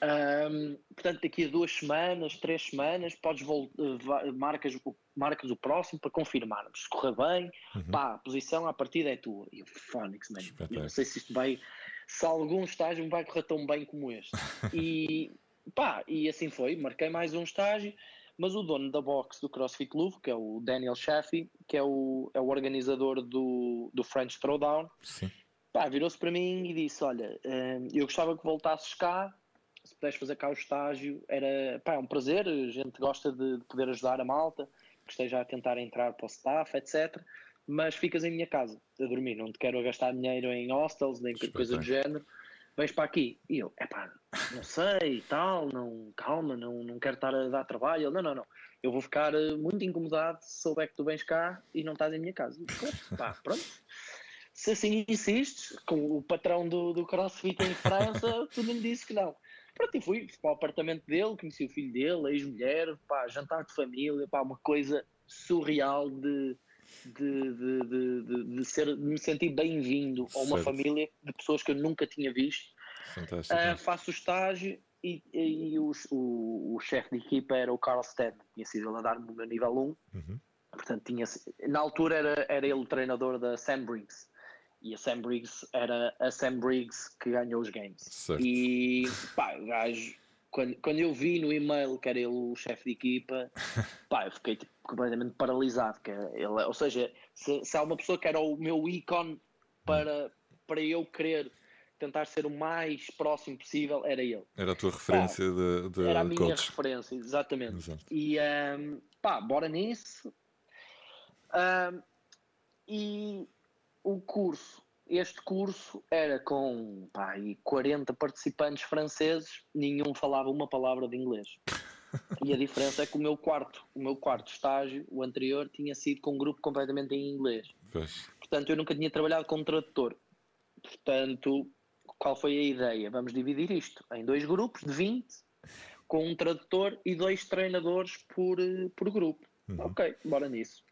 Um, portanto, daqui a duas semanas, três semanas, podes voltar, marcas, marcas o próximo para confirmarmos. Se correr bem, uhum. pá, a posição à partida é tua. E o Phonics, man, eu não sei se isto vai, se algum estágio vai correr tão bem como este. e pá, e assim foi, marquei mais um estágio, mas o dono da box do CrossFit Louvre, que é o Daniel Chaffee, que é o, é o organizador do, do French Throwdown, virou-se para mim e disse: Olha, eu gostava que voltasses cá puderes fazer cá o estágio, era pá, é um prazer, a gente gosta de, de, poder ajudar a malta que esteja a tentar entrar para o staff, etc. Mas ficas em minha casa a dormir, não te quero gastar dinheiro em hostels, nem coisa do género. Vens para aqui. E eu, é pá, não sei, tal, não, calma, não, não quero estar a dar trabalho. Ele, não, não, não. Eu vou ficar eh, muito incomodado se souber que tu vens cá e não estás em minha casa. E, pá, pronto. Se assim insistes, com o patrão do, do CrossFit em França, tu não me disse que não. Pronto, e fui para o apartamento dele, conheci o filho dele, a ex-mulher, pá, jantar de família, pá, uma coisa surreal de, de, de, de, de, ser, de me sentir bem-vindo a uma Certo. família de pessoas que eu nunca tinha visto. Fantástico. Ah, faço o estágio e, e os- o, o chefe de equipa era o Carl Stedman, tinha sido ele a dar-me o meu nível 1. Uhum. Portanto, tinha, na altura era, era ele o treinador da Sam Briggs. E a Sam Briggs era a Sam Briggs que ganhou os games. Certo. E pá, o gajo, quando, quando eu vi no e-mail que era ele o chefe de equipa, pá, eu fiquei tipo, completamente paralisado. Que ele, ou seja, se, se há uma pessoa que era o meu ícone para, para eu querer tentar ser o mais próximo possível, era ele. Era a tua referência de, de Era a minha coach. referência, exatamente. Exato. E um, pá, bora nisso. Um, e o curso, este curso era com pá, aí 40 participantes franceses, nenhum falava uma palavra de inglês. E a diferença é que o meu quarto, o meu quarto estágio, o anterior, tinha sido com um grupo completamente em inglês. Pois. Portanto, eu nunca tinha trabalhado como tradutor. Portanto, qual foi a ideia? Vamos dividir isto em dois grupos de 20, com um tradutor e dois treinadores por, eh, por grupo. Uhum. Ok, bora nisso.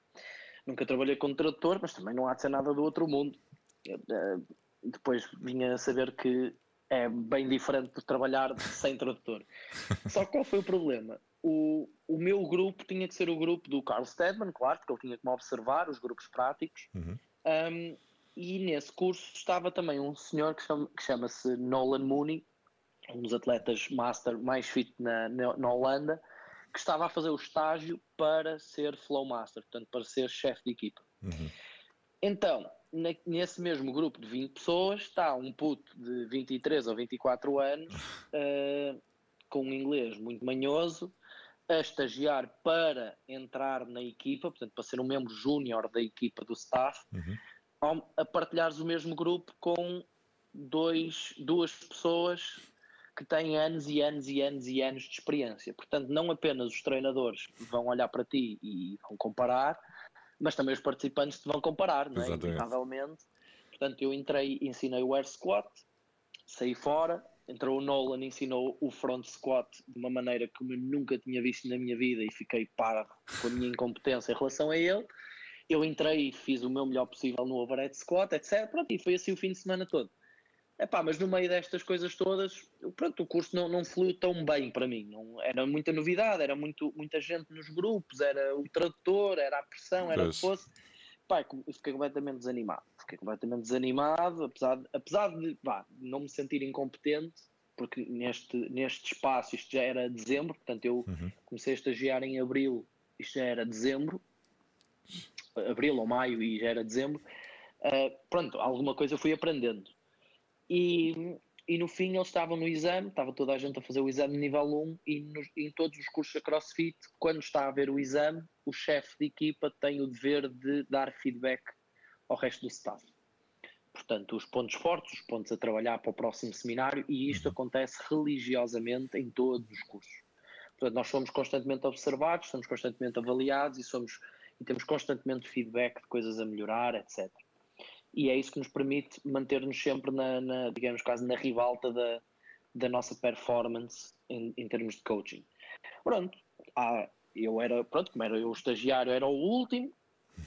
Nunca trabalhei como tradutor, mas também não há de ser nada do outro mundo. Eu, eh, depois vinha a saber que é bem diferente de trabalhar sem tradutor. Só que qual foi o problema? O, o meu grupo tinha que ser o grupo do Carl Stedman, claro, porque ele tinha que me observar, os grupos práticos. Uhum. Um, e nesse curso estava também um senhor que chama- que chama-se Nolan Mooney, um dos atletas master mais fit na, na, na Holanda, que estava a fazer o estágio para ser flow master, portanto para ser chefe de equipa. Uhum. Então, na- nesse mesmo grupo de 20 pessoas está um puto de 23 ou 24 anos, eh, com um inglês muito manhoso, a estagiar para entrar na equipa, portanto para ser um membro júnior da equipa do staff, Uhum. a partilhares o mesmo grupo com dois, duas pessoas que têm anos e anos e anos e anos de experiência. Portanto, não apenas os treinadores vão olhar para ti e vão comparar, mas também os participantes te vão comparar, não é? Inevitavelmente. Portanto, eu entrei e ensinei o air squat, saí fora, entrou o Nolan e ensinou o front squat de uma maneira como eu nunca tinha visto na minha vida e fiquei parvo com a minha incompetência em relação a ele. Eu entrei e fiz o meu melhor possível no overhead squat, etc. Pronto, e foi assim o fim de semana todo. Epá, mas no meio destas coisas todas, pronto, o curso não, não fluiu tão bem para mim. Não, era muita novidade, era muito, muita gente nos grupos, era o tradutor, era a pressão, era o que fosse. Pá, eu fiquei completamente desanimado. Fiquei completamente desanimado, apesar de, apesar de vá, não me sentir incompetente, porque neste, neste espaço isto já era dezembro, portanto eu Uhum. comecei a estagiar em abril, isto já era dezembro, abril ou maio e já era dezembro. Ah, pronto, alguma coisa eu fui aprendendo. E, e no fim eles estavam no exame, estava toda a gente a fazer o exame de nível 1 e nos- em todos os cursos da CrossFit, quando está a haver o exame, o chefe de equipa tem o dever de dar feedback ao resto do staff. Portanto, os pontos fortes, os pontos a trabalhar para o próximo seminário, e isto acontece religiosamente em todos os cursos. Portanto, nós somos constantemente observados, somos constantemente avaliados e, somos, e temos constantemente feedback de coisas a melhorar, etc. E é isso que nos permite manter-nos sempre na, na, digamos, quase na ribalta da, da nossa performance em, em termos de coaching. Pronto, ah, eu era, pronto, como era eu o estagiário, era o último,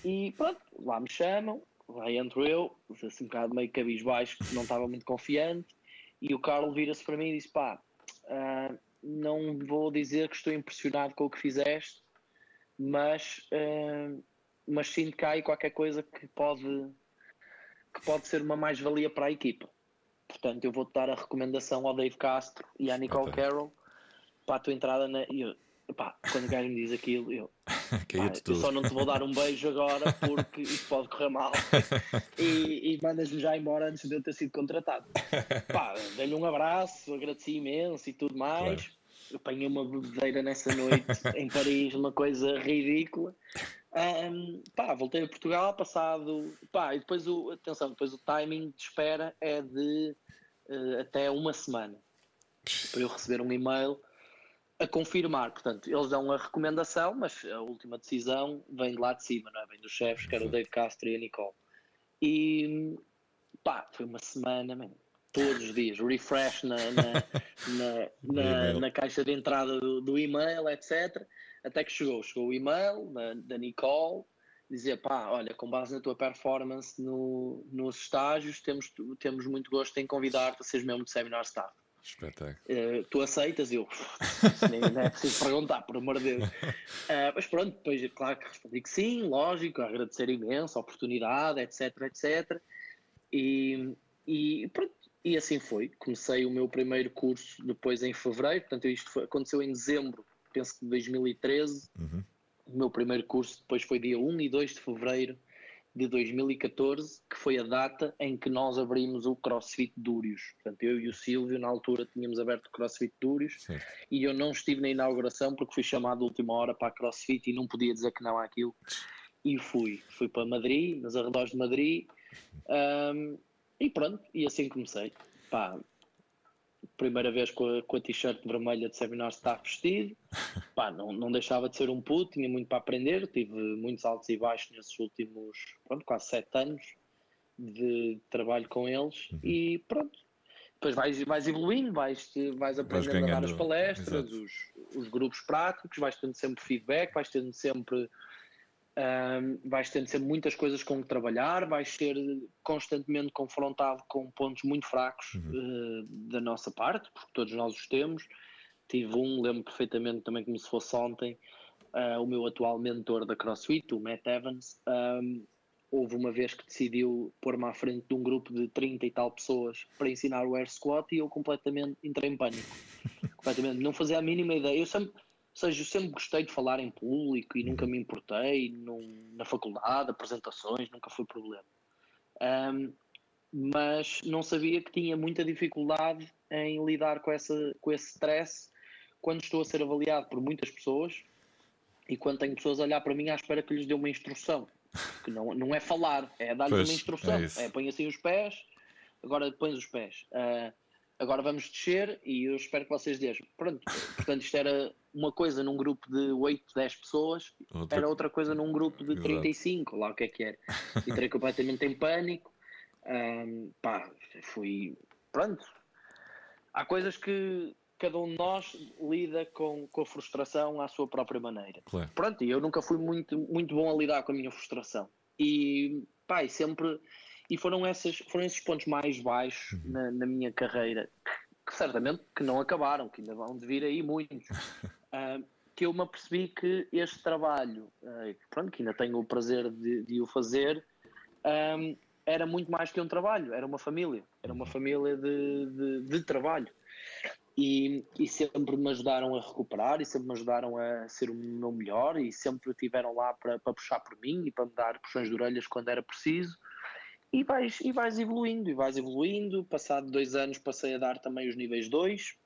e pronto, lá me chamam, lá entro eu, assim um bocado meio cabisbaixo, não estava muito confiante, e o Carlos vira-se para mim e diz: pá, ah, não vou dizer que estou impressionado com o que fizeste, mas, ah, mas sinto que há aí qualquer coisa que pode, que pode ser uma mais-valia para a equipa. Portanto, eu vou-te dar a recomendação ao Dave Castro e à Nicole Ok. Carroll para a tua entrada na. Eu, pá, quando o gajo me diz aquilo, eu, Pá, eu só não te vou dar um beijo agora porque isso pode correr mal e, e mandas-me já embora antes de eu ter sido contratado. Dei-lhe um abraço, agradeci imenso e tudo mais. Eu apanhei uma bebedeira nessa noite em Paris, uma coisa ridícula. Ahm, pá, voltei a Portugal, passado. Pá, e depois o. Atenção, depois o timing de espera é de eh, até uma semana para eu receber um e-mail a confirmar. Portanto, eles dão a recomendação, mas a última decisão vem de lá de cima, não é? Vem dos chefes, que era o. Dave Castro e a Nicole. E pá, foi uma semana, man, todos os dias, refresh na, na, na, na, na caixa de entrada do, do, e-mail, etc. Até que chegou, chegou o e-mail da, da Nicole, dizia, pá, olha, com base na tua performance no, nos estágios, temos, temos muito gosto em convidar-te a seres membro do Seminar Staff. Espetáculo. Uh, tu aceitas? Eu, nem, não é preciso perguntar, por amor de Deus. Uh, mas pronto, depois, claro que respondi que sim, lógico, agradecer imenso a oportunidade, etc, etc. E, e pronto, e assim foi. Comecei o meu primeiro curso depois em fevereiro, portanto, isto foi, aconteceu em dezembro, penso que de 2013. Uhum. O meu primeiro curso depois foi dia 1 e 2 de fevereiro de 2014, que foi a data em que nós abrimos o CrossFit Dúrios. Portanto, eu e o Silvio, na altura, tínhamos aberto o CrossFit Dúrios e eu não estive na inauguração porque fui chamado de última hora para a CrossFit e não podia dizer que não àquilo. E fui. Fui para Madrid, nos arredores de Madrid, um, e pronto, e assim comecei. Pá, primeira vez com a, com a t-shirt vermelha de Seminar Staff vestido. Pá, não, não deixava de ser um puto, tinha muito para aprender, tive muitos altos e baixos nesses últimos, pronto, quase sete anos de trabalho com eles uhum. e pronto. Depois vais, vais evoluindo, vais, vais aprendendo vais a dar as palestras, os, os grupos práticos, vais tendo sempre feedback, vais tendo sempre um, vais tendo sempre muitas coisas com que trabalhar, vais ser constantemente confrontado com pontos muito fracos uhum. uh, da nossa parte, porque todos nós os temos. Tive um, lembro perfeitamente também como se fosse ontem, uh, o meu atual mentor da CrossFit, o Matt Evans, um, houve uma vez que decidiu pôr-me à frente de um grupo de 30 e tal pessoas para ensinar o Air Squat e eu completamente entrei em pânico. completamente, não fazia a mínima ideia. Eu sempre seja, eu sempre gostei de falar em público e nunca uhum. me importei num, na faculdade, apresentações, nunca foi problema. Um, mas não sabia que tinha muita dificuldade em lidar com, essa, com esse stress quando estou a ser avaliado por muitas pessoas e quando tenho pessoas a olhar para mim à espera que lhes dê uma instrução. Que não, não é falar, é dar-lhes uma instrução. É, é põe assim os pés, agora pões os pés. Uh, agora vamos descer e eu espero que vocês deixem. Pronto, portanto, isto era uma coisa num grupo de 8, 10 pessoas, outra... era outra coisa num grupo de 35, lá o que é que era. Entrei completamente em pânico. Um, pá, fui. Pronto. Há coisas que cada um de nós lida com, com a frustração à sua própria maneira. Claro. Pronto, e eu nunca fui muito, muito bom a lidar com a minha frustração. E, pá, e sempre e foram, essas, foram esses pontos mais baixos uhum. na, na, minha carreira, que, que, certamente que não acabaram, que ainda vão de vir aí muitos. uh, que eu me apercebi que este trabalho, uh, pronto, que ainda tenho o prazer de, de o fazer, um, era muito mais que um trabalho, era uma família, era uma uhum. família de, de, de trabalho. E, e, sempre me ajudaram a recuperar e sempre me ajudaram a ser o meu melhor e sempre estiveram lá para, para puxar por mim e para me dar puxões de orelhas quando era preciso e vais, e vais evoluindo, e vais evoluindo. Passado dois anos passei a dar também os níveis 2,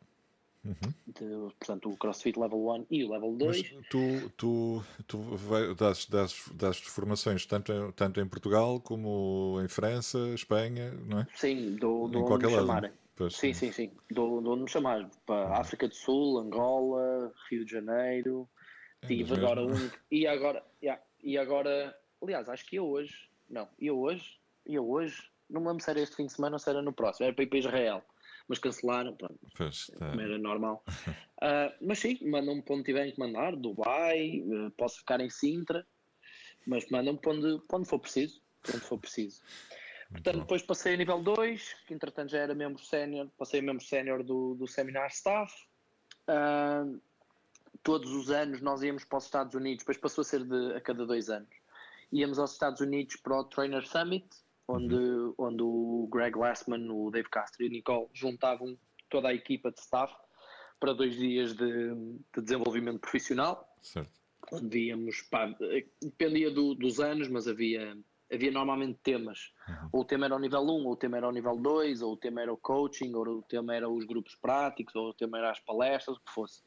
uhum. de, portanto o CrossFit Level 1 e o Level 2. Mas tu, tu, tu vai, das, das, das formações tanto em, tanto em Portugal como em França, Espanha, não é? Sim, do, do em qualquer lado. Chamarem. Pois, sim, sim, sim. Do, do onde me chamar. Para uhum. África do Sul, Angola, Rio de Janeiro. É, tive agora um. E agora, yeah, e agora, aliás, acho que eu hoje, não, eu hoje e eu hoje, não me lembro se era este fim de semana ou se era no próximo, era para ir para Israel. Mas cancelaram, pronto, pois, tá. como era normal. uh, mas sim, mandam-me para onde tiverem que mandar, Dubai, uh, posso ficar em Sintra, mas mandam-me para onde, para onde for preciso. Para onde for preciso. Portanto, depois passei a nível 2, que entretanto já era membro sénior, passei a membro sénior do, do Seminar Staff. Uh, todos os anos nós íamos para os Estados Unidos, depois passou a ser de, a cada dois anos. Íamos aos Estados Unidos para o Trainer Summit, onde, uhum. onde o Greg Glassman, o Dave Castro e o Nicole juntavam toda a equipa de staff para dois dias de, de desenvolvimento profissional. Certo. Onde íamos, pá, dependia do, dos anos, mas havia, havia normalmente temas. Uhum. Ou o tema era o nível 1, ou o tema era o nível 2, ou o tema era o coaching, ou o tema era os grupos práticos, ou o tema era as palestras, o que fosse.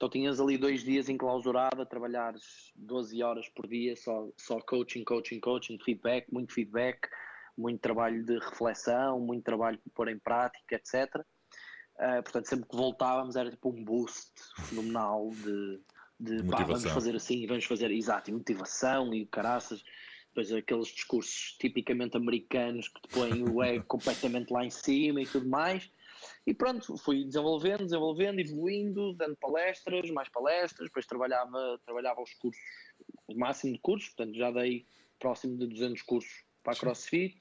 Então tinhas ali dois dias enclausurado a trabalhar 12 horas por dia, só, só coaching, coaching, coaching, feedback, muito feedback, muito trabalho de reflexão, muito trabalho de pôr em prática, etc. Uh, ah, portanto, sempre que voltávamos era tipo um boost fenomenal de, de pá, vamos fazer assim, vamos fazer, exato, e motivação e caraças. depois aqueles discursos tipicamente americanos que te põem o ego completamente lá em cima e tudo mais. E pronto, fui desenvolvendo, desenvolvendo, evoluindo, dando palestras, mais palestras, depois trabalhava, trabalhava os cursos, o máximo de cursos, portanto já dei próximo de 200 cursos para a CrossFit.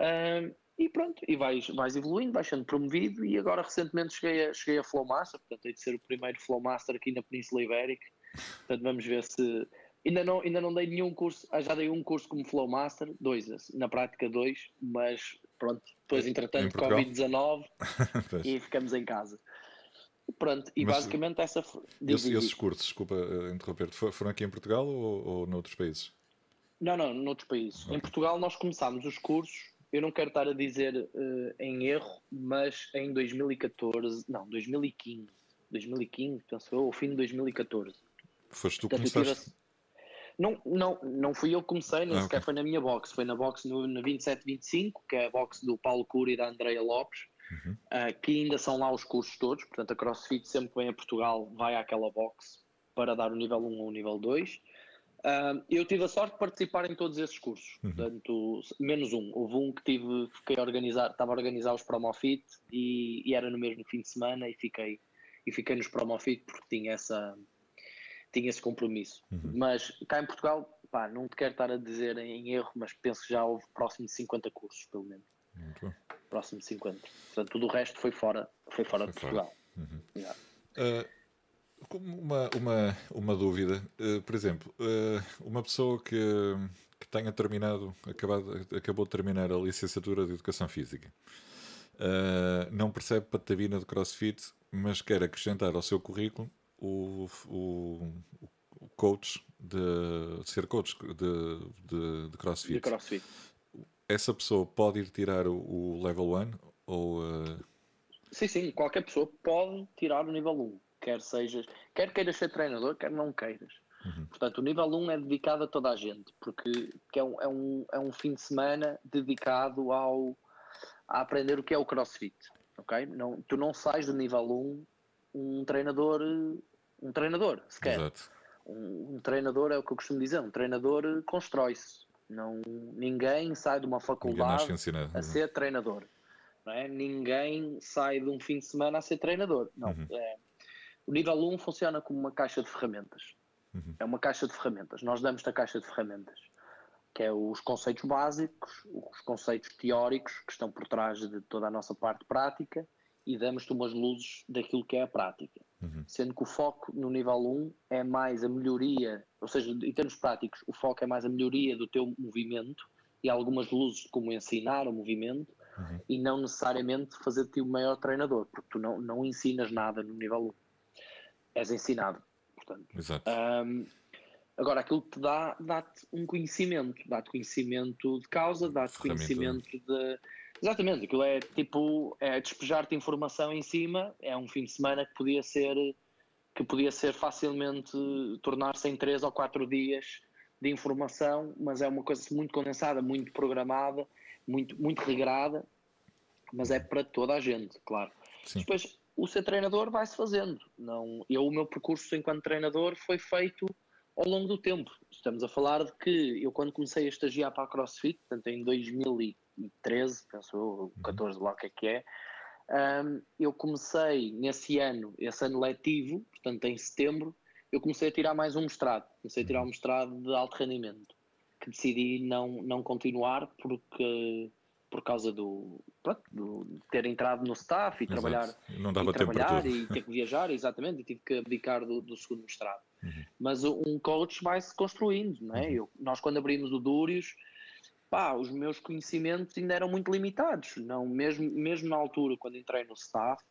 Um, e pronto, e vais, vais evoluindo, vais sendo promovido e agora recentemente cheguei a, cheguei a Flowmaster, portanto hei de ser o primeiro Flowmaster aqui na Península Ibérica, portanto vamos ver se... Ainda não, ainda não dei nenhum curso, ah, já dei um curso como Flowmaster, dois, na prática dois, mas pronto, depois entretanto Covid-19 e ficamos em casa. Pronto, e mas, basicamente essa... Diz, esses, esses cursos, desculpa uh, interromper, foram aqui em Portugal ou, ou noutros países? Não, não, noutros países. Okay. Em Portugal nós começámos os cursos eu não quero estar a dizer uh, em erro, mas em 2014, não, 2015, 2015, penso eu, ou fim de 2014. Foste tu que começaste? Não, não, não fui eu que comecei, nem ah, sequer okay. foi na minha box, foi na box no, no 2725, que é a box do Paulo Cury e da Andrea Lopes, uhum. uh, que ainda são lá os cursos todos, portanto a CrossFit sempre que vem a Portugal vai àquela box para dar o nível 1 ou o nível 2. Uh, eu tive a sorte de participar em todos esses cursos, uhum. portanto, menos um. Houve um que tive, fiquei a organizar, estava a organizar os Promofit e, e era no mesmo fim de semana e fiquei, e fiquei nos Promofit porque tinha, essa, tinha esse compromisso. Uhum. Mas cá em Portugal, pá, não te quero estar a dizer em erro, mas penso que já houve próximo de 50 cursos, pelo menos. Muito próximo de 50. Portanto, tudo o resto foi fora, foi fora foi de Portugal. Uhum. Yeah. Uh, uma, uma, uma dúvida, uh, por exemplo, uh, uma pessoa que, que tenha terminado, acabado, acabou de terminar a licenciatura de Educação Física, uh, não percebe patavina de CrossFit, mas quer acrescentar ao seu currículo o, o, o coach de, de, ser coach de, de, de, CrossFit. de, CrossFit. Essa pessoa pode ir tirar o, o level 1 ou... Sim, sim, qualquer pessoa pode tirar o nível 1 quer sejas, quer queiras ser treinador, quer não queiras. Uhum. Portanto, o nível 1 é dedicado a toda a gente, porque é, um, é, um, é um fim de semana dedicado ao, a aprender o que é o crossfit. ok? Não, tu não sais do nível 1 um treinador, um treinador sequer. Exato. Um, um, treinador é o que eu costumo dizer, um treinador constrói-se. Não, ninguém sai de uma faculdade a ser treinador. Não é? Ninguém sai de um fim de semana a ser treinador. Não. Uhum. É, o nível 1 funciona como uma caixa de ferramentas. Uhum. É uma caixa de ferramentas. Nós damos-te a caixa de ferramentas, que é os conceitos básicos, os conceitos teóricos que estão por trás de toda a nossa parte prática e damos-te umas luzes daquilo que é a prática. Uhum. Sendo que o foco no nível 1 é mais a melhoria, ou seja, em termos práticos, o foco é mais a melhoria do teu movimento e algumas luzes de como ensinar o movimento uhum. e não necessariamente fazer-te o maior treinador, porque tu não, não ensinas nada no nível 1 és ensinado. Portanto, Exato. Um, agora, aquilo que te dá, dá-te um conhecimento, dá-te conhecimento de causa, dá-te conhecimento de. Exatamente, aquilo é tipo, é despejar-te informação em cima, é um fim de semana que podia ser que podia ser facilmente tornar-se em três ou quatro dias de informação, mas é uma coisa muito condensada, muito programada, muito, muito regrada, mas é para toda a gente, claro. Sim. Depois, o ser treinador vai-se fazendo. Não, eu, o meu percurso enquanto treinador foi feito ao longo do tempo. Estamos a falar de que eu, quando comecei a estagiar para a CrossFit, portanto em 2013, penso eu, 14 lá o que é que é, um, eu comecei nesse ano, esse ano letivo, portanto em setembro, eu comecei a tirar mais um mestrado. Comecei a tirar um mestrado de alto rendimento, que decidi não, não continuar porque por causa do, pronto, do ter entrado no staff e Exato. trabalhar, e, trabalhar e ter que viajar, exatamente, e tive que abdicar do, do segundo mestrado. Uhum. Mas um coach vai-se construindo, não é? Uhum. Eu, nós quando abrimos o Dúrios, pá, os meus conhecimentos ainda eram muito limitados, não, mesmo, mesmo na altura, quando entrei no staff,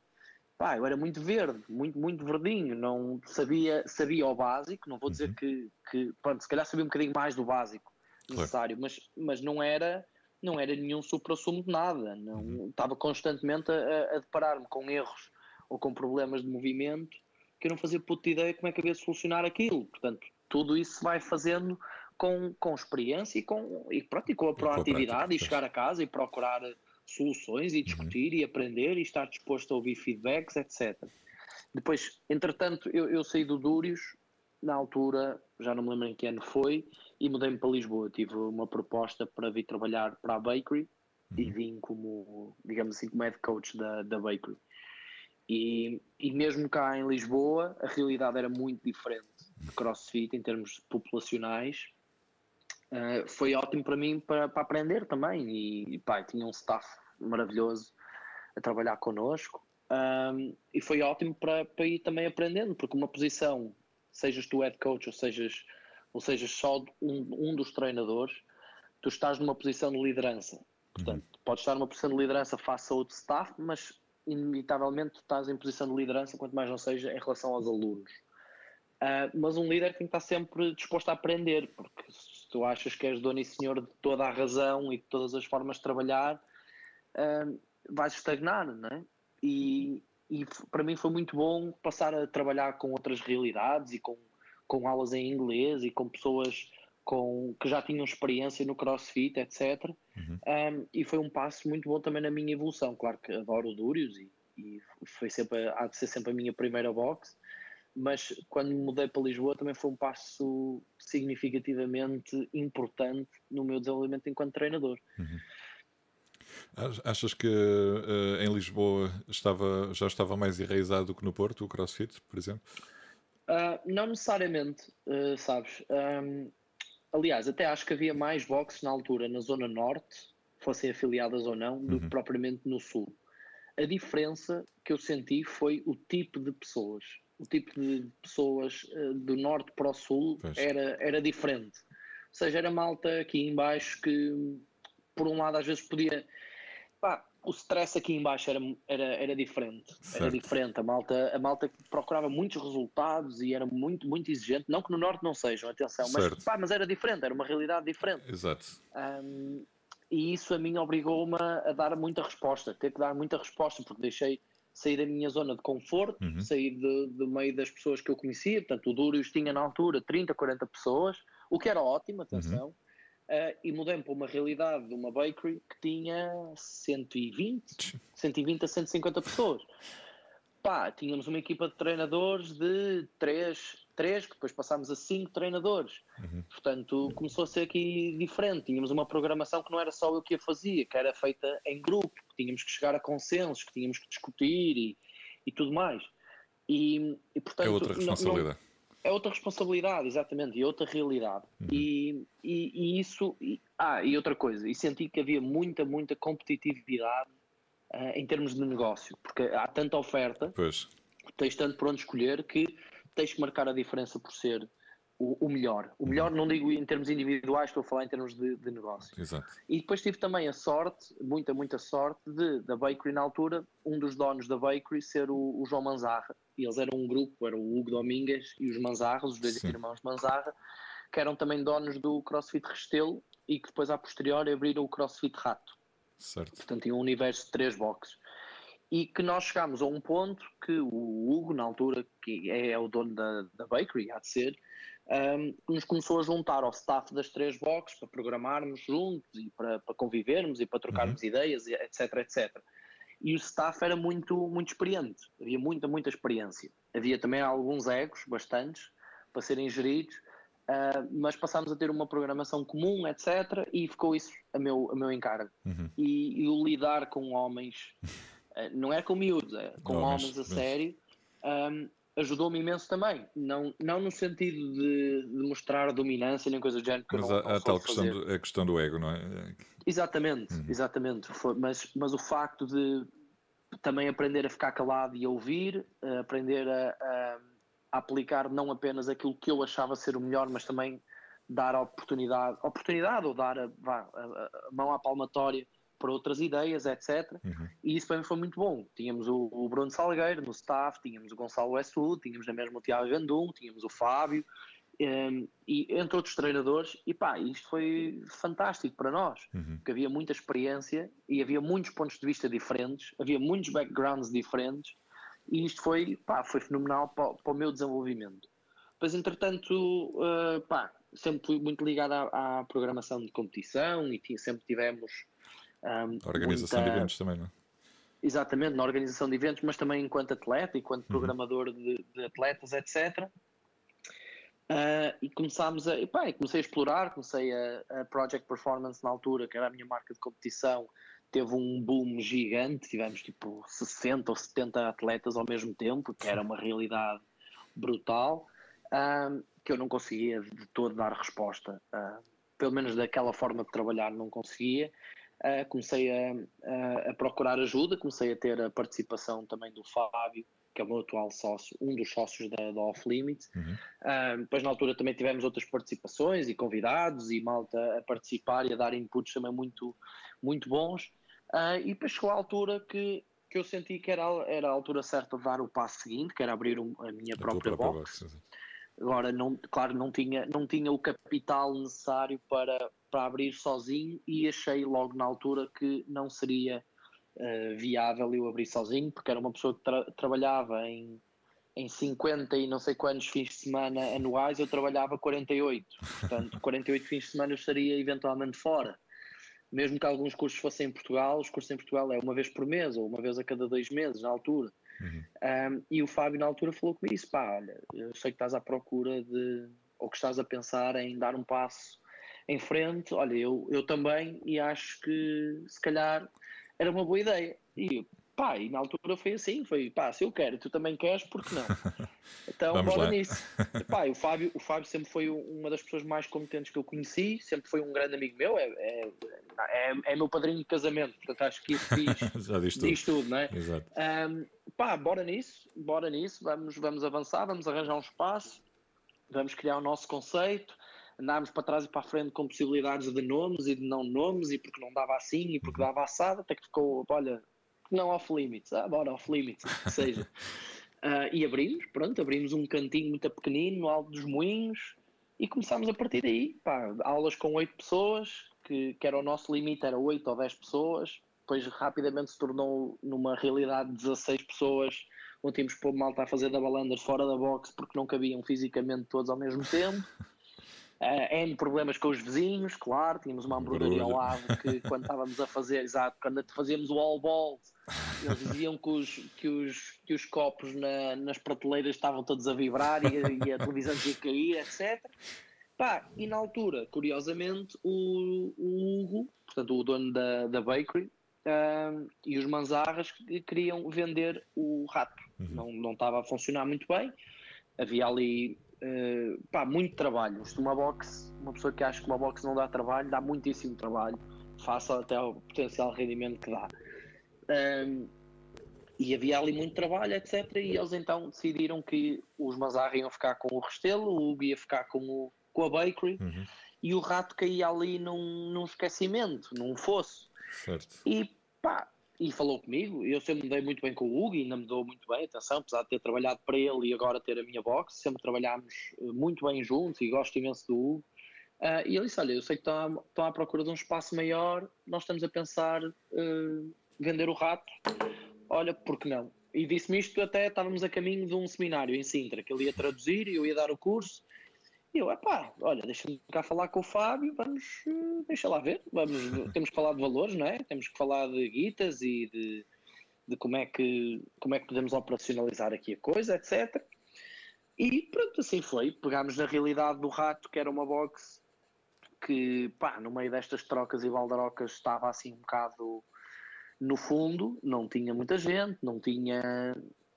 pá, eu era muito verde, muito, muito verdinho, não sabia, sabia o básico, não vou dizer uhum. que, que, pronto, se calhar sabia um bocadinho mais do básico necessário, claro. mas, mas não era não era nenhum supra-sumo de nada. Não, uhum. Estava constantemente a, a deparar-me com erros ou com problemas de movimento que eu não fazia puta ideia como é que havia de solucionar aquilo. Portanto, tudo isso se vai fazendo com, com experiência e com, e, pronto, e com a proatividade e, e chegar a casa e procurar soluções e discutir uhum. e aprender e estar disposto a ouvir feedbacks, etc. Depois, entretanto, eu, eu saí do Dúrios na altura, já não me lembro em que ano foi, e mudei-me para Lisboa. Tive uma proposta para vir trabalhar para a Bakery uhum. e vim como, digamos assim, como head coach da, da Bakery. E, e mesmo cá em Lisboa, a realidade era muito diferente de CrossFit em termos populacionais. Uh, foi ótimo para mim para, para aprender também. E, e pá, tinha um staff maravilhoso a trabalhar connosco. Um, e foi ótimo para, para ir também aprendendo, porque uma posição, sejas tu head coach ou sejas, ou sejas só um, um dos treinadores, tu estás numa posição de liderança. Portanto, uhum. podes estar numa posição de liderança face a outro staff, mas inevitavelmente tu estás em posição de liderança, quanto mais não seja em relação aos alunos. Uh, mas um líder tem que estar sempre disposto a aprender, porque se tu achas que és dono e senhor de toda a razão e de todas as formas de trabalhar, uh, vais estagnar, não é? E, e para mim foi muito bom passar a trabalhar com outras realidades e com, com aulas em inglês e com pessoas com, que já tinham experiência no crossfit, etc. Uhum. Um, e foi um passo muito bom também na minha evolução. Claro que adoro o Dúrios e, e foi sempre, há de ser sempre a minha primeira box, mas quando me mudei para Lisboa também foi um passo significativamente importante no meu desenvolvimento enquanto treinador. Uhum. Achas que uh, em Lisboa estava, já estava mais enraizado do que no Porto, o CrossFit, por exemplo? Uh, não necessariamente, uh, sabes. Um, aliás, até acho que havia mais boxes na altura na Zona Norte, fossem afiliadas ou não, do uhum. que propriamente no Sul. A diferença que eu senti foi o tipo de pessoas. O tipo de pessoas do Norte para o Sul era, era diferente. Ou seja, era malta aqui embaixo que, por um lado, às vezes podia pá, o stress aqui embaixo era, era, era diferente. Certo. Era diferente. A malta, a malta procurava muitos resultados e era muito, muito exigente. Não que no Norte não sejam, atenção, mas, pá, mas era diferente, era uma realidade diferente. Exato. Um, e isso a mim obrigou-me a dar muita resposta, ter que dar muita resposta, porque deixei sair da minha zona de conforto, uhum. sair do, do meio das pessoas que eu conhecia. Portanto, o Dúrios tinha na altura 30, 40 pessoas, o que era ótimo, atenção. Uhum Uh, e mudei-me para uma realidade de uma bakery que tinha 120, 120 a 150 pessoas. Pá, tínhamos uma equipa de treinadores de 3, 3 que depois passámos a 5 treinadores. Uhum. Portanto, começou a ser aqui diferente. Tínhamos uma programação que não era só eu que a fazia, que era feita em grupo, que tínhamos que chegar a consensos, que tínhamos que discutir e, e tudo mais. E, e portanto, é outra responsabilidade. Não, não, é outra responsabilidade, exatamente, e outra realidade. Uhum. E, e, e, isso. E, ah, e outra coisa, e senti que havia muita, muita competitividade uh, em termos de negócio, porque há tanta oferta, pois. tens tanto por onde escolher que tens que marcar a diferença por ser o, o melhor. O melhor, uhum. não digo em termos individuais, estou a falar em termos de, de negócio. Exato. E depois tive também a sorte, muita, muita sorte, de da Bakery na altura, um dos donos da Bakery ser o, o João Manzarra e eles eram um grupo, era o Hugo Domingues e os Manzarras, os dois Sim. irmãos Manzarra, que eram também donos do CrossFit Restelo e que depois, a posteriori, abriram o CrossFit Rato. Certo. Portanto, tinha um universo de três boxes. E que nós chegámos a um ponto que o Hugo, na altura, que é, é o dono da, da bakery, há de ser, um, nos começou a juntar ao staff das três boxes para programarmos juntos e para, para convivermos e para trocarmos uhum. ideias, etc, etc e o staff era muito, muito experiente, havia muita, muita experiência. Havia também alguns egos, bastantes, para serem geridos, uh, mas passámos a ter uma programação comum, etc., e ficou isso a meu, a meu encargo. Uhum. E, e, o lidar com homens, uh, não é com miúdos, é com homens, a sério, um, ajudou-me imenso também. Não, não no sentido de, de, mostrar dominância nem coisa do género. Que mas não, há, não a tal questão do, a questão do ego, não é? Exatamente, uhum. exatamente. Foi, mas, mas o facto de também aprender a ficar calado e a ouvir, aprender a, a, a, aplicar não apenas aquilo que eu achava ser o melhor, mas também dar a oportunidade, oportunidade ou dar a, a mão à palmatória para outras ideias, etc. Uhum. E isso para mim foi muito bom. Tínhamos o, o Bruno Salgueiro no staff, tínhamos o Gonçalo Westwood, tínhamos na mesma o Tiago Gandum, tínhamos o Fábio, um, e entre outros treinadores, e pá, isto foi fantástico para nós, uhum. porque havia muita experiência e havia muitos pontos de vista diferentes, havia muitos backgrounds diferentes, e isto foi, pá, foi fenomenal para, para o meu desenvolvimento. Pois, entretanto, uh, pá, sempre fui muito ligado à, à, programação de competição e sempre tivemos. Um, organização muita... de eventos também, não é? Exatamente, na organização de eventos, mas também enquanto atleta, enquanto uhum. programador de, de atletas, etc Uh, e começámos a. Pá, comecei a explorar, comecei a, a, Project Performance na altura, que era a minha marca de competição, teve um boom gigante, tivemos tipo 60 ou 70 atletas ao mesmo tempo, que era uma realidade brutal, que eu não conseguia de todo dar resposta. Uh, pelo menos daquela forma de trabalhar, não conseguia. Comecei a, a, a procurar ajuda, comecei a ter a participação também do Fábio que é o meu atual sócio, um dos sócios da, da Off Limits. Uhum. Uh, depois, na altura, também tivemos outras participações e convidados e malta a participar e a dar inputs também muito, muito bons. Uh, e depois chegou a altura que, que eu senti que era, era a altura certa de dar o passo seguinte, que era abrir um, a minha a própria, própria box. box Agora, não, claro, não tinha, não tinha o capital necessário para, para abrir sozinho e achei logo na altura que não seria uh, viável eu abrir sozinho, porque era uma pessoa que tra trabalhava em, em 50 e não sei quantos fins de semana anuais, eu trabalhava 48. Portanto, 48 fins de semana eu estaria eventualmente fora. Mesmo que alguns cursos fossem em Portugal, os cursos em Portugal é uma vez por mês ou uma vez a cada dois meses, na altura. Uhum. Um, e o Fábio, na altura, falou comigo: isso, pá, olha, eu sei que estás à procura de. ou que estás a pensar em dar um passo em frente. Olha, eu, eu também, e acho que se calhar era uma boa ideia. E pá, e na altura foi assim, foi pá, se eu quero, tu também queres, por que não? Então Vamos bora lá. nisso. Pá, o Fábio, o Fábio sempre foi uma das pessoas mais competentes que eu conheci, sempre foi um grande amigo meu, é, é, é, é meu padrinho de casamento, portanto acho que isso diz, Já diz, tudo. diz tudo, não é? Exato. Um, pá, bora nisso, bora nisso, vamos, vamos avançar, vamos arranjar um espaço, vamos criar o nosso conceito, andámos para trás e para a frente com possibilidades de nomes e de não nomes, e porque não dava assim e porque dava assado, até que ficou, olha, não off limits, ah, bora off limits, seja. uh, e abrimos, pronto, abrimos um cantinho muito pequenino no Alto dos Moinhos e começámos a partir daí, pá, aulas com oito pessoas, que, que era o nosso limite, era oito ou dez pessoas, depois rapidamente se tornou numa realidade de 16 pessoas, onde tínhamos que pôr malta a fazer da balandra fora da box porque não cabiam fisicamente todos ao mesmo tempo. Uh, N problemas com os vizinhos, claro, tínhamos uma hamburgueria ao lado que quando estávamos a fazer, exato, quando fazíamos o all balls, eles diziam que os, que os, que os copos na, nas prateleiras estavam todos a vibrar e, e a televisão tinha cair, etc. Pá, e na altura, curiosamente, o, o Hugo, portanto o dono da, da bakery, uh, e os Manzarras queriam vender o rato. Uhum. Não, não estava a funcionar muito bem. Havia ali Uh, pá, muito trabalho. Uma box, uma pessoa que acha que uma box não dá trabalho, dá muitíssimo trabalho, face até ao potencial rendimento que dá. Um, ehm, e havia ali muito trabalho, etc. E eles então decidiram que os Mazarra iam ficar com o Restelo, o Hugo ia ficar com, o, com a Bakery uhum. e o rato caía ali num, num esquecimento, num fosso. Certo. E pá, e falou comigo. Eu sempre me dei muito bem com o Hugo ainda me dou muito bem, atenção, apesar de ter trabalhado para ele e agora ter a minha box, sempre trabalhámos eh, muito bem juntos e gosto imenso do Hugo. Uh, e ele disse: Olha, eu sei que estão, à procura de um espaço maior, nós estamos a pensar uh, vender o rato, olha, por que não? E disse-me isto até estávamos a caminho de um seminário em Sintra, que ele ia traduzir e eu ia dar o curso. E eu, epá, olha, deixa-me cá falar com o Fábio, vamos, eh, deixa lá ver, vamos, temos que falar de valores, não é? Temos que falar de guitas e de, de como, é que, como é que podemos operacionalizar aqui a coisa, etc. E pronto, assim foi. Pegámos na realidade do rato, que era uma box que, pá, no meio destas trocas e baldarocas estava assim um bocado no fundo, não tinha muita gente, não tinha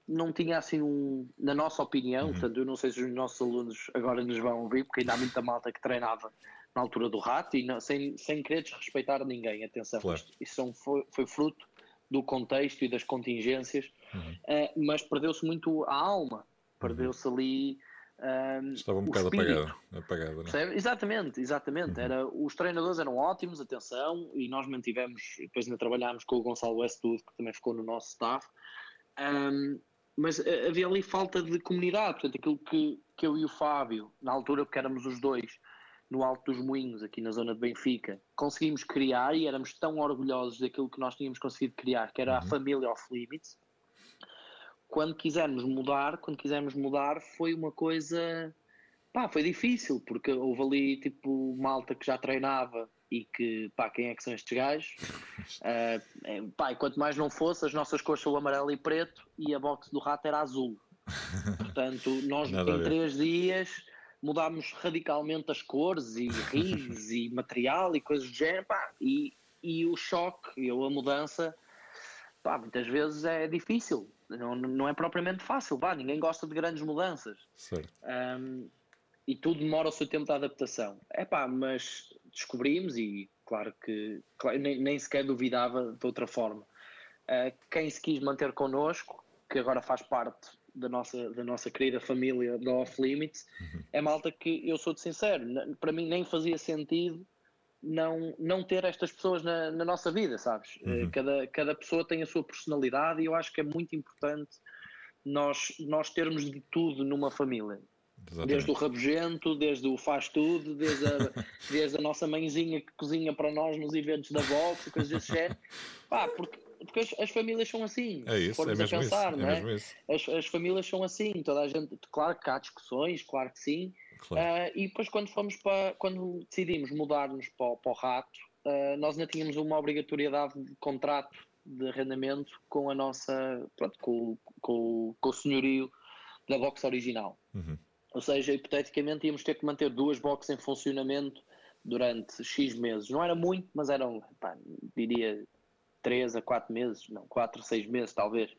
não tinha assim um, na nossa opinião, uhum. portanto, eu não sei se os nossos alunos agora nos vão ouvir, porque ainda há muita malta que treinava na altura do rato e não, sem, sem querer desrespeitar ninguém, atenção, claro. isso foi, foi, fruto do contexto e das contingências, uhum. uh, mas perdeu-se muito a alma, perdeu-se uhum. ali. Um, Estava um bocado apagado, apagado não? Exatamente, exatamente. Uhum. Era, os treinadores eram ótimos, atenção, e nós mantivemos, depois ainda trabalhámos com o Gonçalo Westwood, que também ficou no nosso staff. Um, mas eh, havia ali falta de comunidade, portanto, aquilo que, que eu e o Fábio, na altura porque éramos os dois no Alto dos Moinhos, aqui na zona de Benfica, conseguimos criar e éramos tão orgulhosos daquilo que nós tínhamos conseguido criar, que era uhum. a família off limits. Quando quisermos mudar, quando quisermos mudar, foi uma coisa, pá, foi difícil, porque houve ali tipo malta que já treinava e que, pá, quem é que são estes gajos? Uh, pá, e quanto mais não fosse, as nossas cores são amarelo e preto e a box do rato era azul. Portanto, nós Nada em três dias mudámos radicalmente as cores e rigs e material e coisas do género, pá, e, e o choque, ou a mudança, pá, muitas vezes é difícil, não, não é propriamente fácil, pá, ninguém gosta de grandes mudanças. Um, e tudo demora o seu tempo de adaptação. É pá, mas descobrimos e claro que claro, nem, nem, sequer duvidava de outra forma. Uh, quem se quis manter connosco, que agora faz parte da nossa, da nossa querida família da Off Limits, uhum. é malta que eu sou de sincero, para mim nem fazia sentido não, não ter estas pessoas na, na nossa vida, sabes? Eh, uhum. Cada, cada pessoa tem a sua personalidade e eu acho que é muito importante nós, nós termos de tudo numa família. Exatamente. Desde o rabugento, desde o faz tudo, desde a, desde a nossa mãezinha que cozinha para nós nos eventos da boxe, coisas desse género. Pá, porque, porque as, as, famílias são assim. É isso, é mesmo pensar, isso, é é? As, as famílias são assim, toda a gente, claro que há discussões, claro que sim. Claro. Uh, e depois quando fomos para, quando decidimos mudar-nos para, para, o rato, uh, nós ainda tínhamos uma obrigatoriedade de contrato de arrendamento com a nossa, pronto, com, com, com o senhorio da box original. Uhum. Ou seja, hipoteticamente íamos ter que manter duas boxes em funcionamento durante X meses. Não era muito, mas eram, pá, diria, 3 a 4 meses, não, 4 a 6 meses talvez.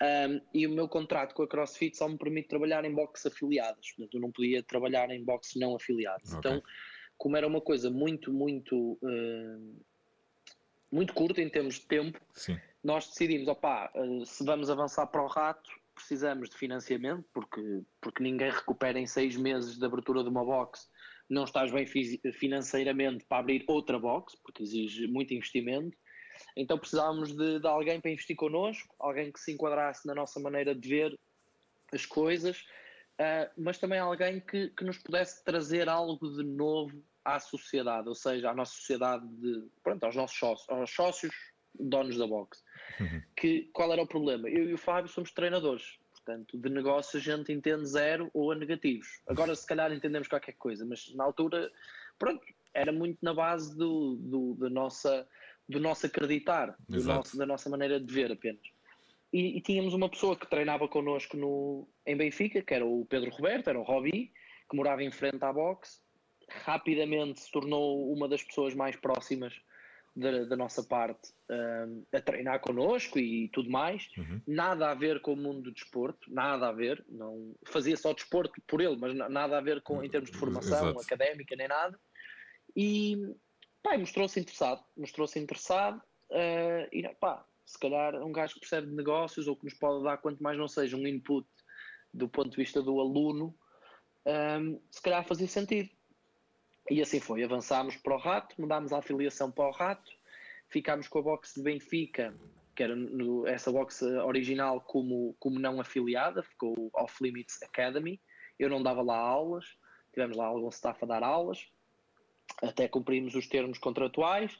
Um, e o meu contrato com a CrossFit só me permite trabalhar em boxes afiliadas, portanto eu não podia trabalhar em boxes não afiliados. Okay. Então, como era uma coisa muito, muito, uh, muito curta em termos de tempo, Sim. nós decidimos, opá, uh, se vamos avançar para o rato, precisamos de financiamento, porque, porque ninguém recupera em seis meses de abertura de uma box, não estás bem financeiramente para abrir outra box, porque exige muito investimento. Então precisávamos de, de alguém para investir connosco, alguém que se enquadrasse na nossa maneira de ver as coisas, uh, mas também alguém que, que nos pudesse trazer algo de novo à sociedade, ou seja, à nossa sociedade, de, pronto, aos nossos sócios, aos sócios donos da box. Uhum. Que, qual era o problema? Eu e o Fábio somos treinadores. Portanto, de negócio a gente entende zero ou a negativos. Agora, se calhar, entendemos qualquer coisa, mas na altura, pronto, era muito na base do, do, da nossa, do nosso acreditar, do nosso, da nossa maneira de ver apenas. E, e, tínhamos uma pessoa que treinava connosco no, em Benfica, que era o Pedro Roberto, era o Robbie, que morava em frente à box. Rapidamente se tornou uma das pessoas mais próximas da, da nossa parte um, a treinar connosco e tudo mais. Uhum. Nada a ver com o mundo do desporto, nada a ver. Não fazia só desporto por ele, mas nada a ver com em termos de formação Exato. académica nem nada. E pá, mostrou-se interessado, mostrou-se interessado uh, e pá, se calhar um gajo que percebe de negócios ou que nos pode dar quanto mais não seja um input do ponto de vista do aluno, um, se calhar fazia sentido. E assim foi, avançámos para o Rato, mudámos a afiliação para o Rato, ficámos com a box de Benfica, que era no, essa box original como, como não afiliada, ficou Off Limits Academy. Eu não dava lá aulas, tivemos lá algum staff a dar aulas, até cumprimos os termos contratuais.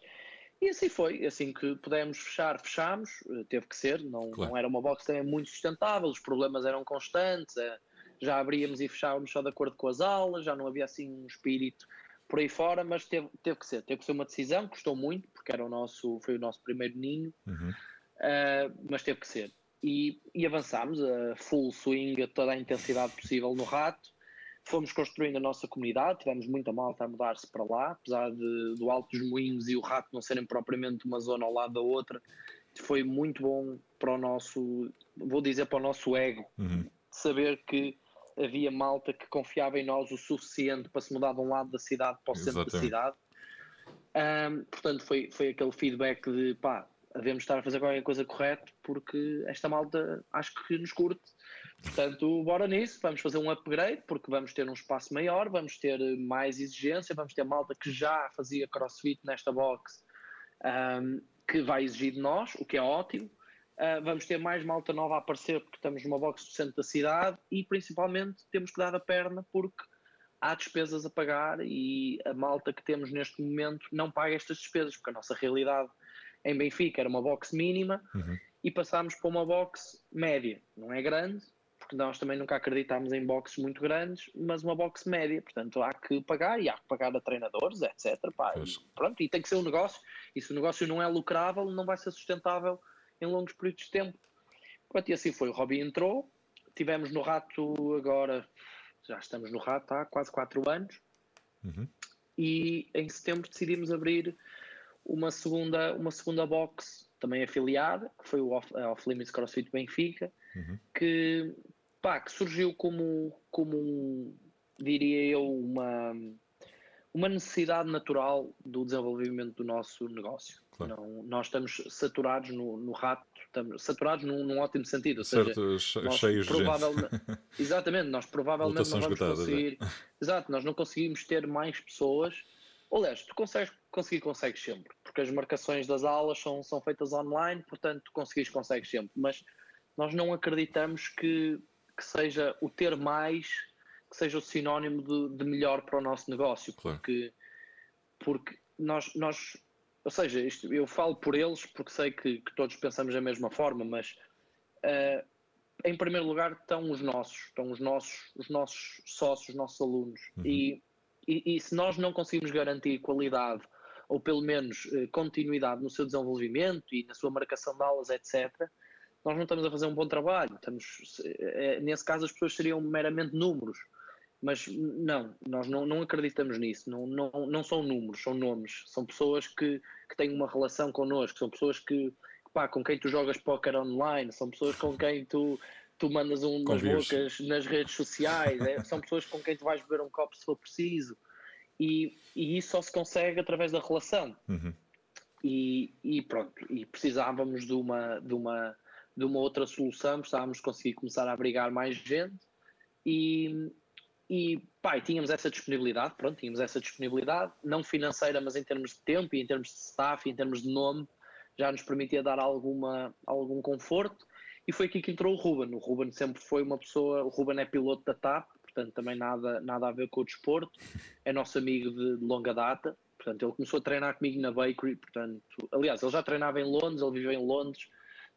E assim foi, assim que pudemos fechar, fechámos, teve que ser, não, claro. não era uma box também muito sustentável, os problemas eram constantes, eh, já abríamos e fechávamos só de acordo com as aulas, já não havia assim um espírito por aí fora, mas teve, teve que ser, teve que ser uma decisão, custou muito, porque era o nosso, foi o nosso primeiro ninho, uhum. uh, mas teve que ser. E, e avançámos a full swing, a toda a intensidade possível no rato. Fomos construindo a nossa comunidade, tivemos muita malta a mudar-se para lá, apesar de, do Alto dos Moinhos e o Rato não serem propriamente uma zona ao lado da outra. Foi muito bom para o nosso, vou dizer, para o nosso ego, uhum. saber que havia malta que confiava em nós o suficiente para se mudar de um lado da cidade para o centro da cidade. Um, portanto, foi, foi aquele feedback de pá, devemos estar a fazer qualquer coisa correta porque esta malta acho que nos curte. Portanto, bora nisso, vamos fazer um upgrade porque vamos ter um espaço maior, vamos ter mais exigência, vamos ter malta que já fazia crossfit nesta box um, que vai exigir de nós, o que é ótimo. Uh, vamos ter mais malta nova a aparecer porque estamos numa box do centro da cidade e principalmente temos que dar a perna porque há despesas a pagar e a malta que temos neste momento não paga estas despesas porque a nossa realidade em Benfica era uma box mínima uhum. e passámos para uma box média, não é grande porque nós também nunca acreditámos em boxes muito grandes, mas uma box média, portanto há que pagar e há que pagar a treinadores, etc. Pá, e, pronto, e tem que ser um negócio, e se o negócio não é lucrável, não vai ser sustentável em longos períodos de tempo. Pronto, e assim foi. O Robbie entrou, tivemos no rato agora já estamos no rato há quase 4 anos. Uhum. E em setembro decidimos abrir uma segunda, uma segunda box também afiliada, que foi o Off, Off Limits CrossFit Benfica, uhum. que, pá, que surgiu como, como um, diria eu, uma, uma necessidade natural do desenvolvimento do nosso negócio. Claro. Não, nós estamos saturados no, no rato, estamos saturados num, num ótimo sentido. Ou certo, seja, cheios provavelmente, de Exatamente, nós provavelmente não vamos conseguir. É. Exato, nós não conseguimos ter mais pessoas. Aliás, tu consegues, conseguir, consegues sempre, porque as marcações das aulas são, são feitas online, portanto, tu conseguires, consegues sempre. Mas nós não acreditamos que, que seja o ter mais que seja o sinónimo de, de melhor para o nosso negócio, claro. porque, porque nós, nós, ou seja, isto, eu falo por eles porque sei que, que todos pensamos da mesma forma, mas uh, em primeiro lugar estão os nossos, estão os nossos, os nossos sócios, os nossos alunos, uhum. e, e, e, se nós não conseguimos garantir qualidade ou pelo menos uh, continuidade no seu desenvolvimento e na sua marcação de aulas, etc., nós não estamos a fazer um bom trabalho. Estamos, é, nesse caso, as pessoas seriam meramente números. Mas não, nós não, não acreditamos nisso. Não, não, não são números, são nomes. São pessoas que, que têm uma relação connosco, são pessoas que, pá, com quem tu jogas póquer online, são pessoas com quem tu, tu mandas um, umas bocas nas redes sociais, é? são pessoas com quem tu vais beber um copo se for preciso. E, e isso só se consegue através da relação. Uhum. E, e, pronto, e precisávamos de uma, de, uma, de uma outra solução, precisávamos conseguir começar a abrigar mais gente. E, e pá, tínhamos essa disponibilidade, pronto, tínhamos essa disponibilidade, não financeira, mas em termos de tempo e em termos de staff e em termos de nome, já nos permitia dar alguma, algum conforto. E foi aqui que entrou o Ruben. O Ruben sempre foi uma pessoa, o Ruben é piloto da TAP, portanto também nada, nada a ver com o desporto, é nosso amigo de, de longa data. Portanto, ele começou a treinar comigo na Bakery, portanto, aliás, ele já treinava em Londres, ele viveu em Londres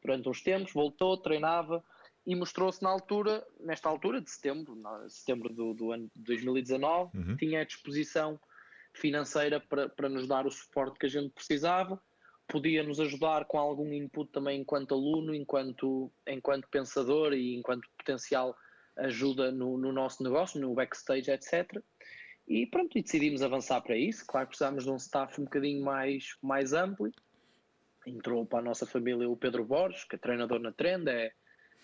durante uns tempos, voltou, treinava, e mostrou-se na altura, nesta altura de setembro, setembro do, do ano de 2019, uhum. tinha a disposição financeira para, para nos dar o suporte que a gente precisava, podia nos ajudar com algum input também enquanto aluno, enquanto, enquanto pensador e enquanto potencial ajuda no, no nosso negócio, no backstage, etc. E pronto, e decidimos avançar para isso. Claro que precisávamos de um staff um bocadinho mais, mais amplo. Entrou para a nossa família o Pedro Borges, que é treinador na Trend, é,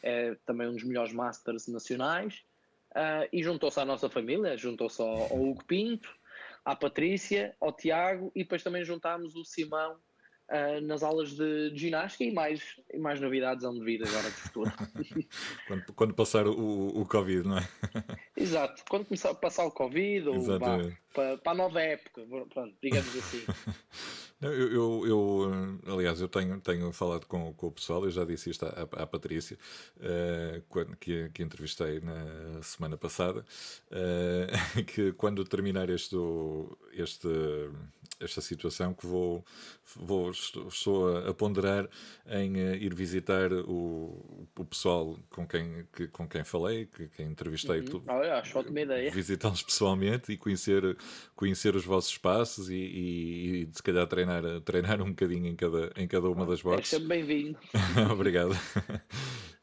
é também um dos melhores Masters nacionais, uh, e juntou-se à nossa família, juntou-se ao, ao, Hugo Pinto, à Patrícia, ao Tiago, e depois também juntámos o Simão uh, nas aulas de, de, ginástica e mais, e mais novidades hão de vir agora de futuro. quando, quando, passar o, o Covid, não é? Exato, quando começar a passar o Covid, ou para, para a nova época, pronto, digamos assim. Eu, eu, eu, aliás, eu tenho, tenho falado com, com o pessoal, eu já disse isto à, à Patrícia, uh, quando, que, que entrevistei na semana passada, uh, que quando terminar este, este, esta situação, que vou, vou estou a ponderar em uh, ir visitar o, o pessoal com quem, que, com quem falei, que, quem entrevistei, uhum. Olha, acho ótima ideia. Visitá-los pessoalmente e conhecer, conhecer os vossos espaços e, e, e se calhar treinar treinar, um bocadinho em cada, em cada uma das boxes. É sempre bem-vindo. Obrigado.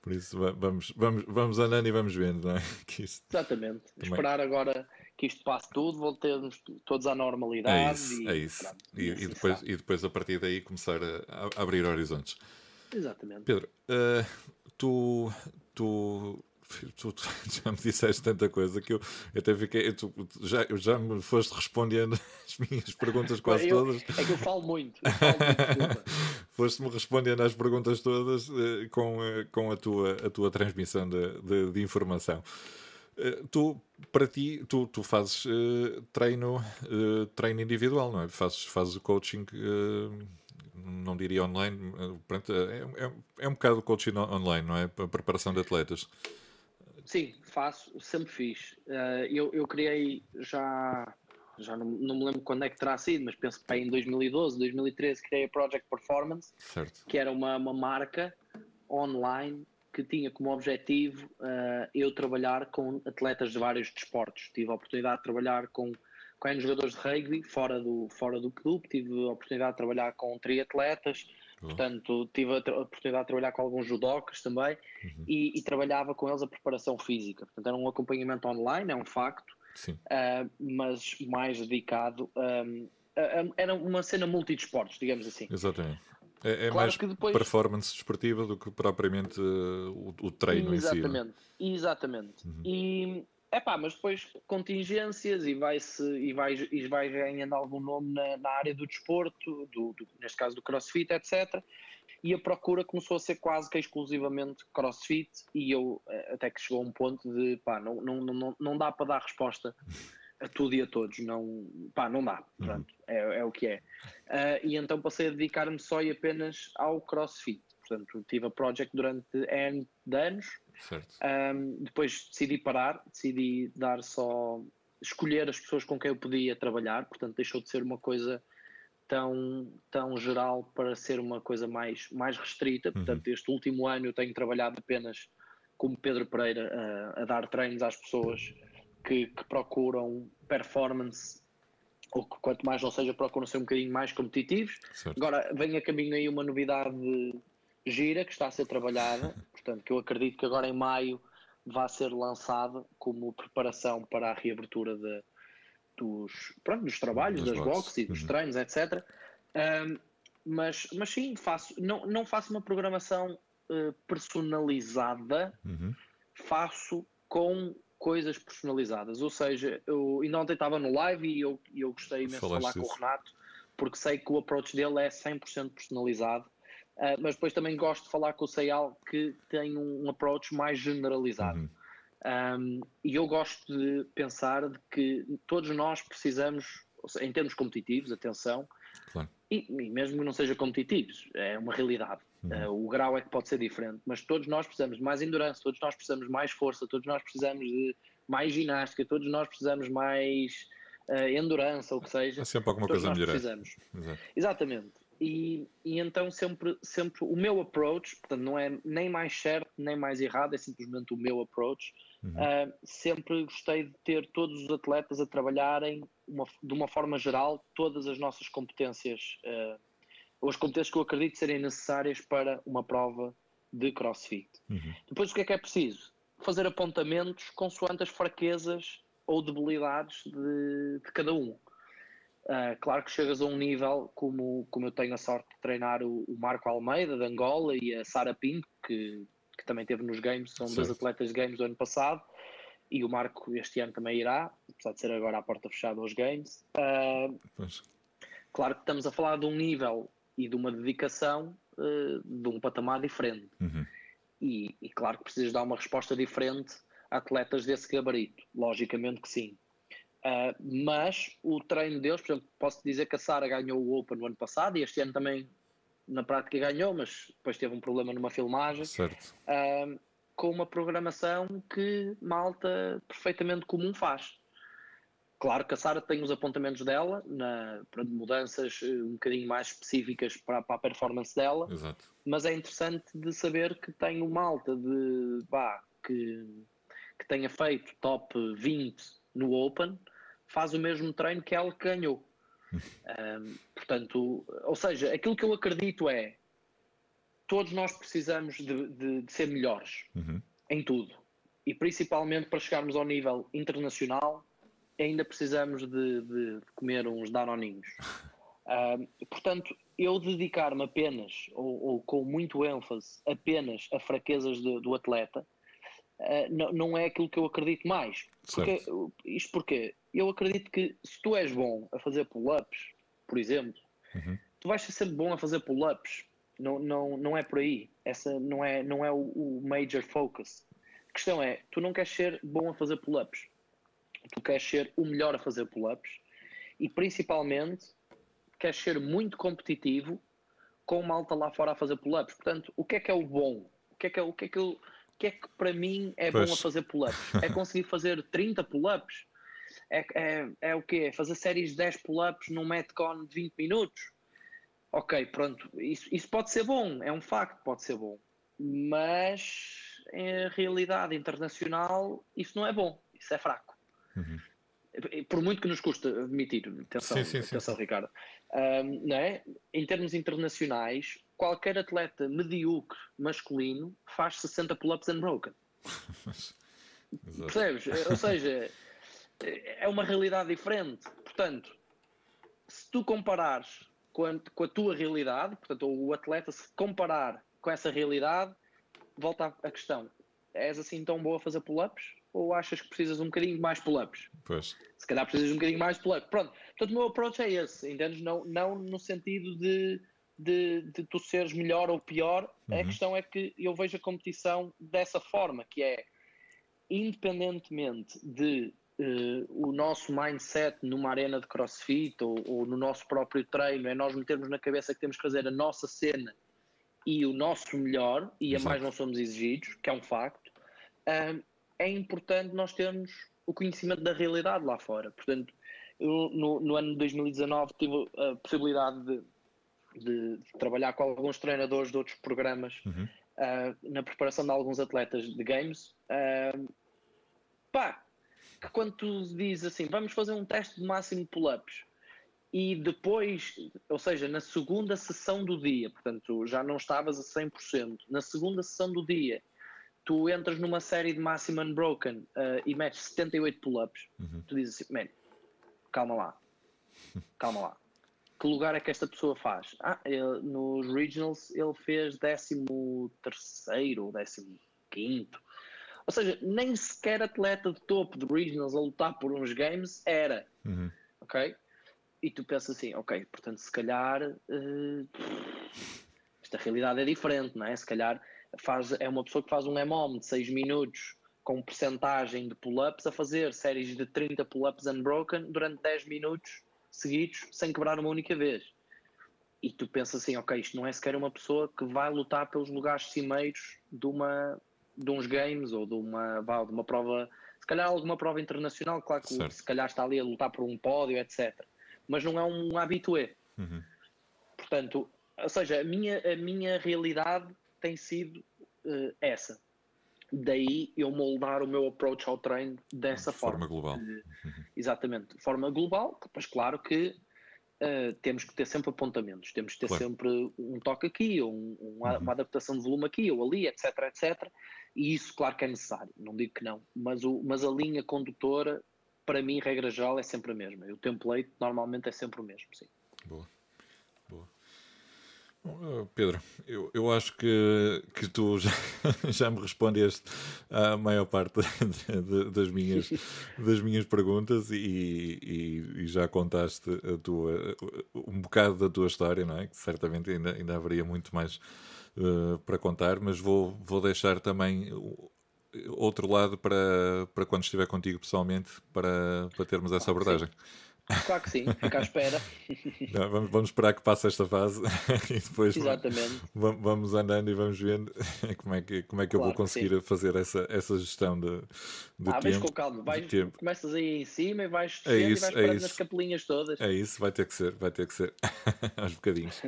Por isso vamos, vamos, vamos andando e vamos vendo, não é? Exatamente. Também... Esperar agora que isto passe tudo, voltemos todos à normalidade. É isso, e, é isso. Pronto, e, e, assim depois, e depois a partir daí começar a, a abrir horizontes. Exatamente. Pedro, uh, tu, tu tu, tu, já me disseste tanta coisa que eu, até fiquei. Tu, já, já me foste respondendo as minhas perguntas quase eu, todas. É que eu falo muito. muito Foste-me respondendo às perguntas todas uh, com, uh, com a, tua, a tua transmissão de, de, de informação. Uh, tu, para ti, tu, tu fazes treino, treino individual, não é? Fazes, fazes o coaching não diria online, pronto, é, é, é, um bocado coaching online, não é? A preparação de atletas. Sim, faço, sempre fiz. Uh, eu, eu criei já, já não, não, me lembro quando é que terá sido, mas penso que em 2012, 2013, criei a Project Performance, certo. que era uma, uma marca online que tinha como objetivo uh, eu trabalhar com atletas de vários desportos. Tive a oportunidade de trabalhar com, com jogadores de rugby fora do, fora do clube, tive a oportunidade de trabalhar com triatletas, Portanto, tive a, a, oportunidade de trabalhar com alguns judocas também uhum. e, e, trabalhava com eles a preparação física. Portanto, era um acompanhamento online, é um facto, uh, mas mais dedicado. Um, a, era uma cena multidesportos, digamos assim. Exatamente. É, é claro mais depois... performance desportiva do que propriamente uh, o, o, treino exatamente, em si. Exatamente, exatamente. Uhum. E é pá, mas depois contingências e vai-se e vai, e vai ganhando algum nome na, na área do desporto, do, do, neste caso do crossfit, etc. E a procura começou a ser quase que exclusivamente crossfit, e eu eh, até que chegou a um ponto de pá, não, não, não, não dá para dar resposta a tudo e a todos, não, pá, não dá, uhum. pronto, é, é o que é. Uh, e então passei a dedicar-me só e apenas ao crossfit. Portanto, tive a project durante N de anos um, depois decidi parar, decidi dar só escolher as pessoas com quem eu podia trabalhar, portanto deixou de ser uma coisa tão, tão geral para ser uma coisa mais, mais restrita. Uhum. Portanto, este último ano eu tenho trabalhado apenas como Pedro Pereira a, a dar treinos às pessoas que, que, procuram performance ou que quanto mais não seja procuram ser um bocadinho mais competitivos. Certo. Agora vem a caminho aí uma novidade gira que está a ser trabalhada, portanto, que eu acredito que agora em maio vai ser lançada como preparação para a reabertura de, dos, pronto, dos trabalhos, das, das boxes e dos uhum. treinos, etc. Um, mas, mas sim, faço, não, não faço uma programação uh, personalizada, uhum. faço com coisas personalizadas. Ou seja, eu ainda ontem estava no live e eu, eu gostei imenso de falar isso. com o Renato, porque sei que o approach dele é 100% personalizado Uh, mas depois também gosto de falar com o Seial que tem um, approach mais generalizado. Uhum. Um, e eu gosto de pensar de que todos nós precisamos, em termos competitivos, atenção, claro. e, e, mesmo que não seja competitivos, é uma realidade. Uhum. Uh, o grau é que pode ser diferente, mas todos nós precisamos de mais endurance, todos nós precisamos de mais força, todos nós precisamos de mais ginástica, todos nós precisamos mais uh, endurance, ou o que seja. É sempre alguma coisa melhor. Precisamos. Exatamente. E, e, então sempre, sempre o meu approach, portanto não é nem mais certo nem mais errado, é simplesmente o meu approach. Uhum. Uh, sempre gostei de ter todos os atletas a trabalharem uma, de uma forma geral todas as nossas competências, uh, ou as competências que eu acredito serem necessárias para uma prova de crossfit. Uhum. Depois o que é que é preciso? Fazer apontamentos consoante as fraquezas ou debilidades de, de cada um. Uh, claro que chegas a um nível como, como eu tenho a sorte de treinar o, o Marco Almeida de Angola e a Sara Pinto, que, que também teve nos Games, são certo. dois atletas de Games do ano passado, e o Marco este ano também irá, apesar de ser agora à porta fechada aos Games. Uh, claro que estamos a falar de um nível e de uma dedicação uh, de um patamar diferente. Uhum. E, e claro que precisas dar uma resposta diferente a atletas desse gabarito, logicamente que sim. Uh, mas o treino deles, por exemplo, posso dizer que a Sara ganhou o Open no ano passado e este ano também na prática ganhou, mas depois teve um problema numa filmagem. Certo. Uh, com uma programação que malta perfeitamente comum faz. Claro que a Sara tem os apontamentos dela na, para mudanças eh, um bocadinho mais específicas para, para a performance dela, Exato. mas é interessante de saber que tem uma malta de, bah, que, que tenha feito top 20 no Open, faz o mesmo treino que ela que ganhou. um, portanto, ou seja, aquilo que eu acredito é todos nós precisamos de, de, de ser melhores uhum. em tudo e principalmente para chegarmos ao nível internacional ainda precisamos de, de comer uns danoninhos. Um, portanto, eu dedicar-me apenas ou, ou, com muito ênfase apenas a fraquezas de, do atleta uh, não, não é aquilo que eu acredito mais. Porque, isto porque eu acredito que se tu és bom a fazer pull-ups, por exemplo, uhum. tu vais ser sempre bom a fazer pull-ups. Não, não, não é por aí. Essa não é, não é o, o major focus. A questão é, tu não queres ser bom a fazer pull-ups. Tu queres ser o melhor a fazer pull-ups e principalmente queres ser muito competitivo com malta lá fora a fazer pull-ups. Portanto, o que é que é o bom? O que é que, é, o que, é que, eu, o que, é que para mim é pois. bom a fazer pull-ups? É conseguir fazer 30 pull-ups? é, é, é o quê? Fazer séries de 10 pull-ups num Metcon de 20 minutos? Ok, pronto, isso, isso pode ser bom, é um facto, pode ser bom. Mas em realidade internacional isso não é bom, isso é fraco. Uhum. Por muito que nos custe admitir, atenção, sim, sim, atenção sim, Ricardo. Um, não é? Em termos internacionais, qualquer atleta medíocre masculino faz 60 pull-ups unbroken. Percebes? Ou seja, é uma realidade diferente. Portanto, se tu comparares com a, com a tua realidade, portanto, o atleta se comparar com essa realidade, volta à questão: és assim tão boa a fazer pull-ups? Ou achas que precisas um bocadinho mais pull-ups? Pois. Se calhar precisas um bocadinho mais de pull-ups. Pronto. Portanto, o meu approach é esse, entendes? Não, não no sentido de, de, de tu seres melhor ou pior. Uhum. A questão é que eu vejo a competição dessa forma, que é independentemente de uh, o nosso mindset numa arena de crossfit ou, ou, no nosso próprio treino, é nós metermos na cabeça que temos que fazer a nossa cena e o nosso melhor, e a mais não somos exigidos, que é um facto, uh, é importante nós termos o conhecimento da realidade lá fora. Portanto, eu, no, no ano de 2019 tive a possibilidade de, de, trabalhar com alguns treinadores de outros programas uhum. uh, na preparação de alguns atletas de games. Uh, pá, que quando tu dizes assim, vamos fazer um teste de máximo pull-ups e depois, ou seja, na segunda sessão do dia, portanto já não estavas a 100%, na segunda sessão do dia, tu entras numa série de máximo unbroken uh, e metes 78 pull-ups, uhum. tu dizes assim, man, calma lá, calma lá. Que lugar é que esta pessoa faz? Ah, ele, nos regionals ele fez 13 terceiro ou 15 quinto ou seja, nem sequer atleta de topo de regionals a lutar por uns games era. Uhum. Ok? E tu pensas assim, ok, portanto, se calhar uh, esta realidade é diferente, não é? Se calhar faz, é uma pessoa que faz um MOM de 6 minutos com percentagem de pull-ups a fazer séries de 30 pull-ups unbroken durante 10 minutos seguidos sem quebrar uma única vez. E tu pensas assim, ok, isto não é sequer uma pessoa que vai lutar pelos lugares cimeiros de uma de uns games ou de uma, de uma prova, se calhar alguma prova internacional, claro que certo. se calhar está ali a lutar por um pódio, etc. Mas não é um habitué. Uhum. Portanto, ou seja, a minha, a minha realidade tem sido uh, essa. Daí eu moldar o meu approach ao treino dessa de forma. forma global. Uh, exatamente, de forma global, mas claro que Uh, temos que ter sempre apontamentos, temos que ter claro. sempre um toque aqui, ou um, um, uhum. uma adaptação de volume aqui ou ali, etc, etc. E isso, claro que é necessário, não digo que não, mas, o, mas a linha condutora, para mim, regra geral, é sempre a mesma. O template normalmente é sempre o mesmo, sim. Boa. Bom, Pedro, eu, eu acho que, que tu já, já me respondeste à maior parte de, de, das, minhas, das minhas perguntas e, e, e, já contaste a tua, um bocado da tua história, não é? Que certamente ainda, ainda haveria muito mais uh, para contar, mas vou, vou deixar também outro lado para, para quando estiver contigo pessoalmente, para, para termos essa abordagem. Claro que sim, fica à espera. Não, vamos, vamos, esperar que passe esta fase e depois Exatamente. vamos andando e vamos vendo como é que, como é que claro eu vou conseguir fazer essa, essa gestão de, de ah, tempo. com calma, vais, começas aí em cima e vais é isso, e vais é isso. nas capelinhas todas. É isso, vai ter que ser, vai ter que ser. aos bocadinhos.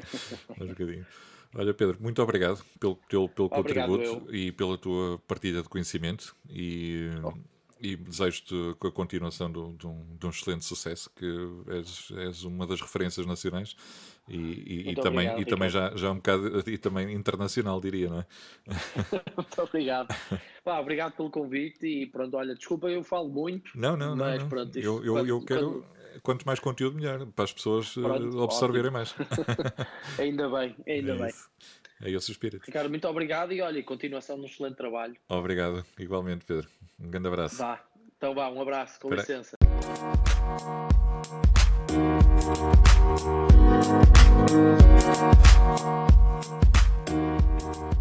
aos bocadinhos. Olha, Pedro, muito obrigado pelo, pelo, pelo contributo eu. e pela tua partilha de conhecimento e, oh. E desejo-te a continuação de, de, um, de, um, excelente sucesso, que és, és uma das referências nacionais e, e, e também, obrigado, e também já, já um bocado e também internacional, diria, não é? muito obrigado. Pá, obrigado pelo convite e pronto, olha, desculpa, eu falo muito. Não, não, mas não. Pronto, eu, eu, quando, eu quero. Quando quanto mais conteúdo, melhor, para as pessoas eh, Pronto, absorverem mais. ainda bem, ainda é bem. É esse o espírito. Ricardo, muito obrigado e olha, continuação de um excelente trabalho. Obrigado, igualmente, Pedro. Um grande abraço. Vá, então vá, um abraço, com licença. Thank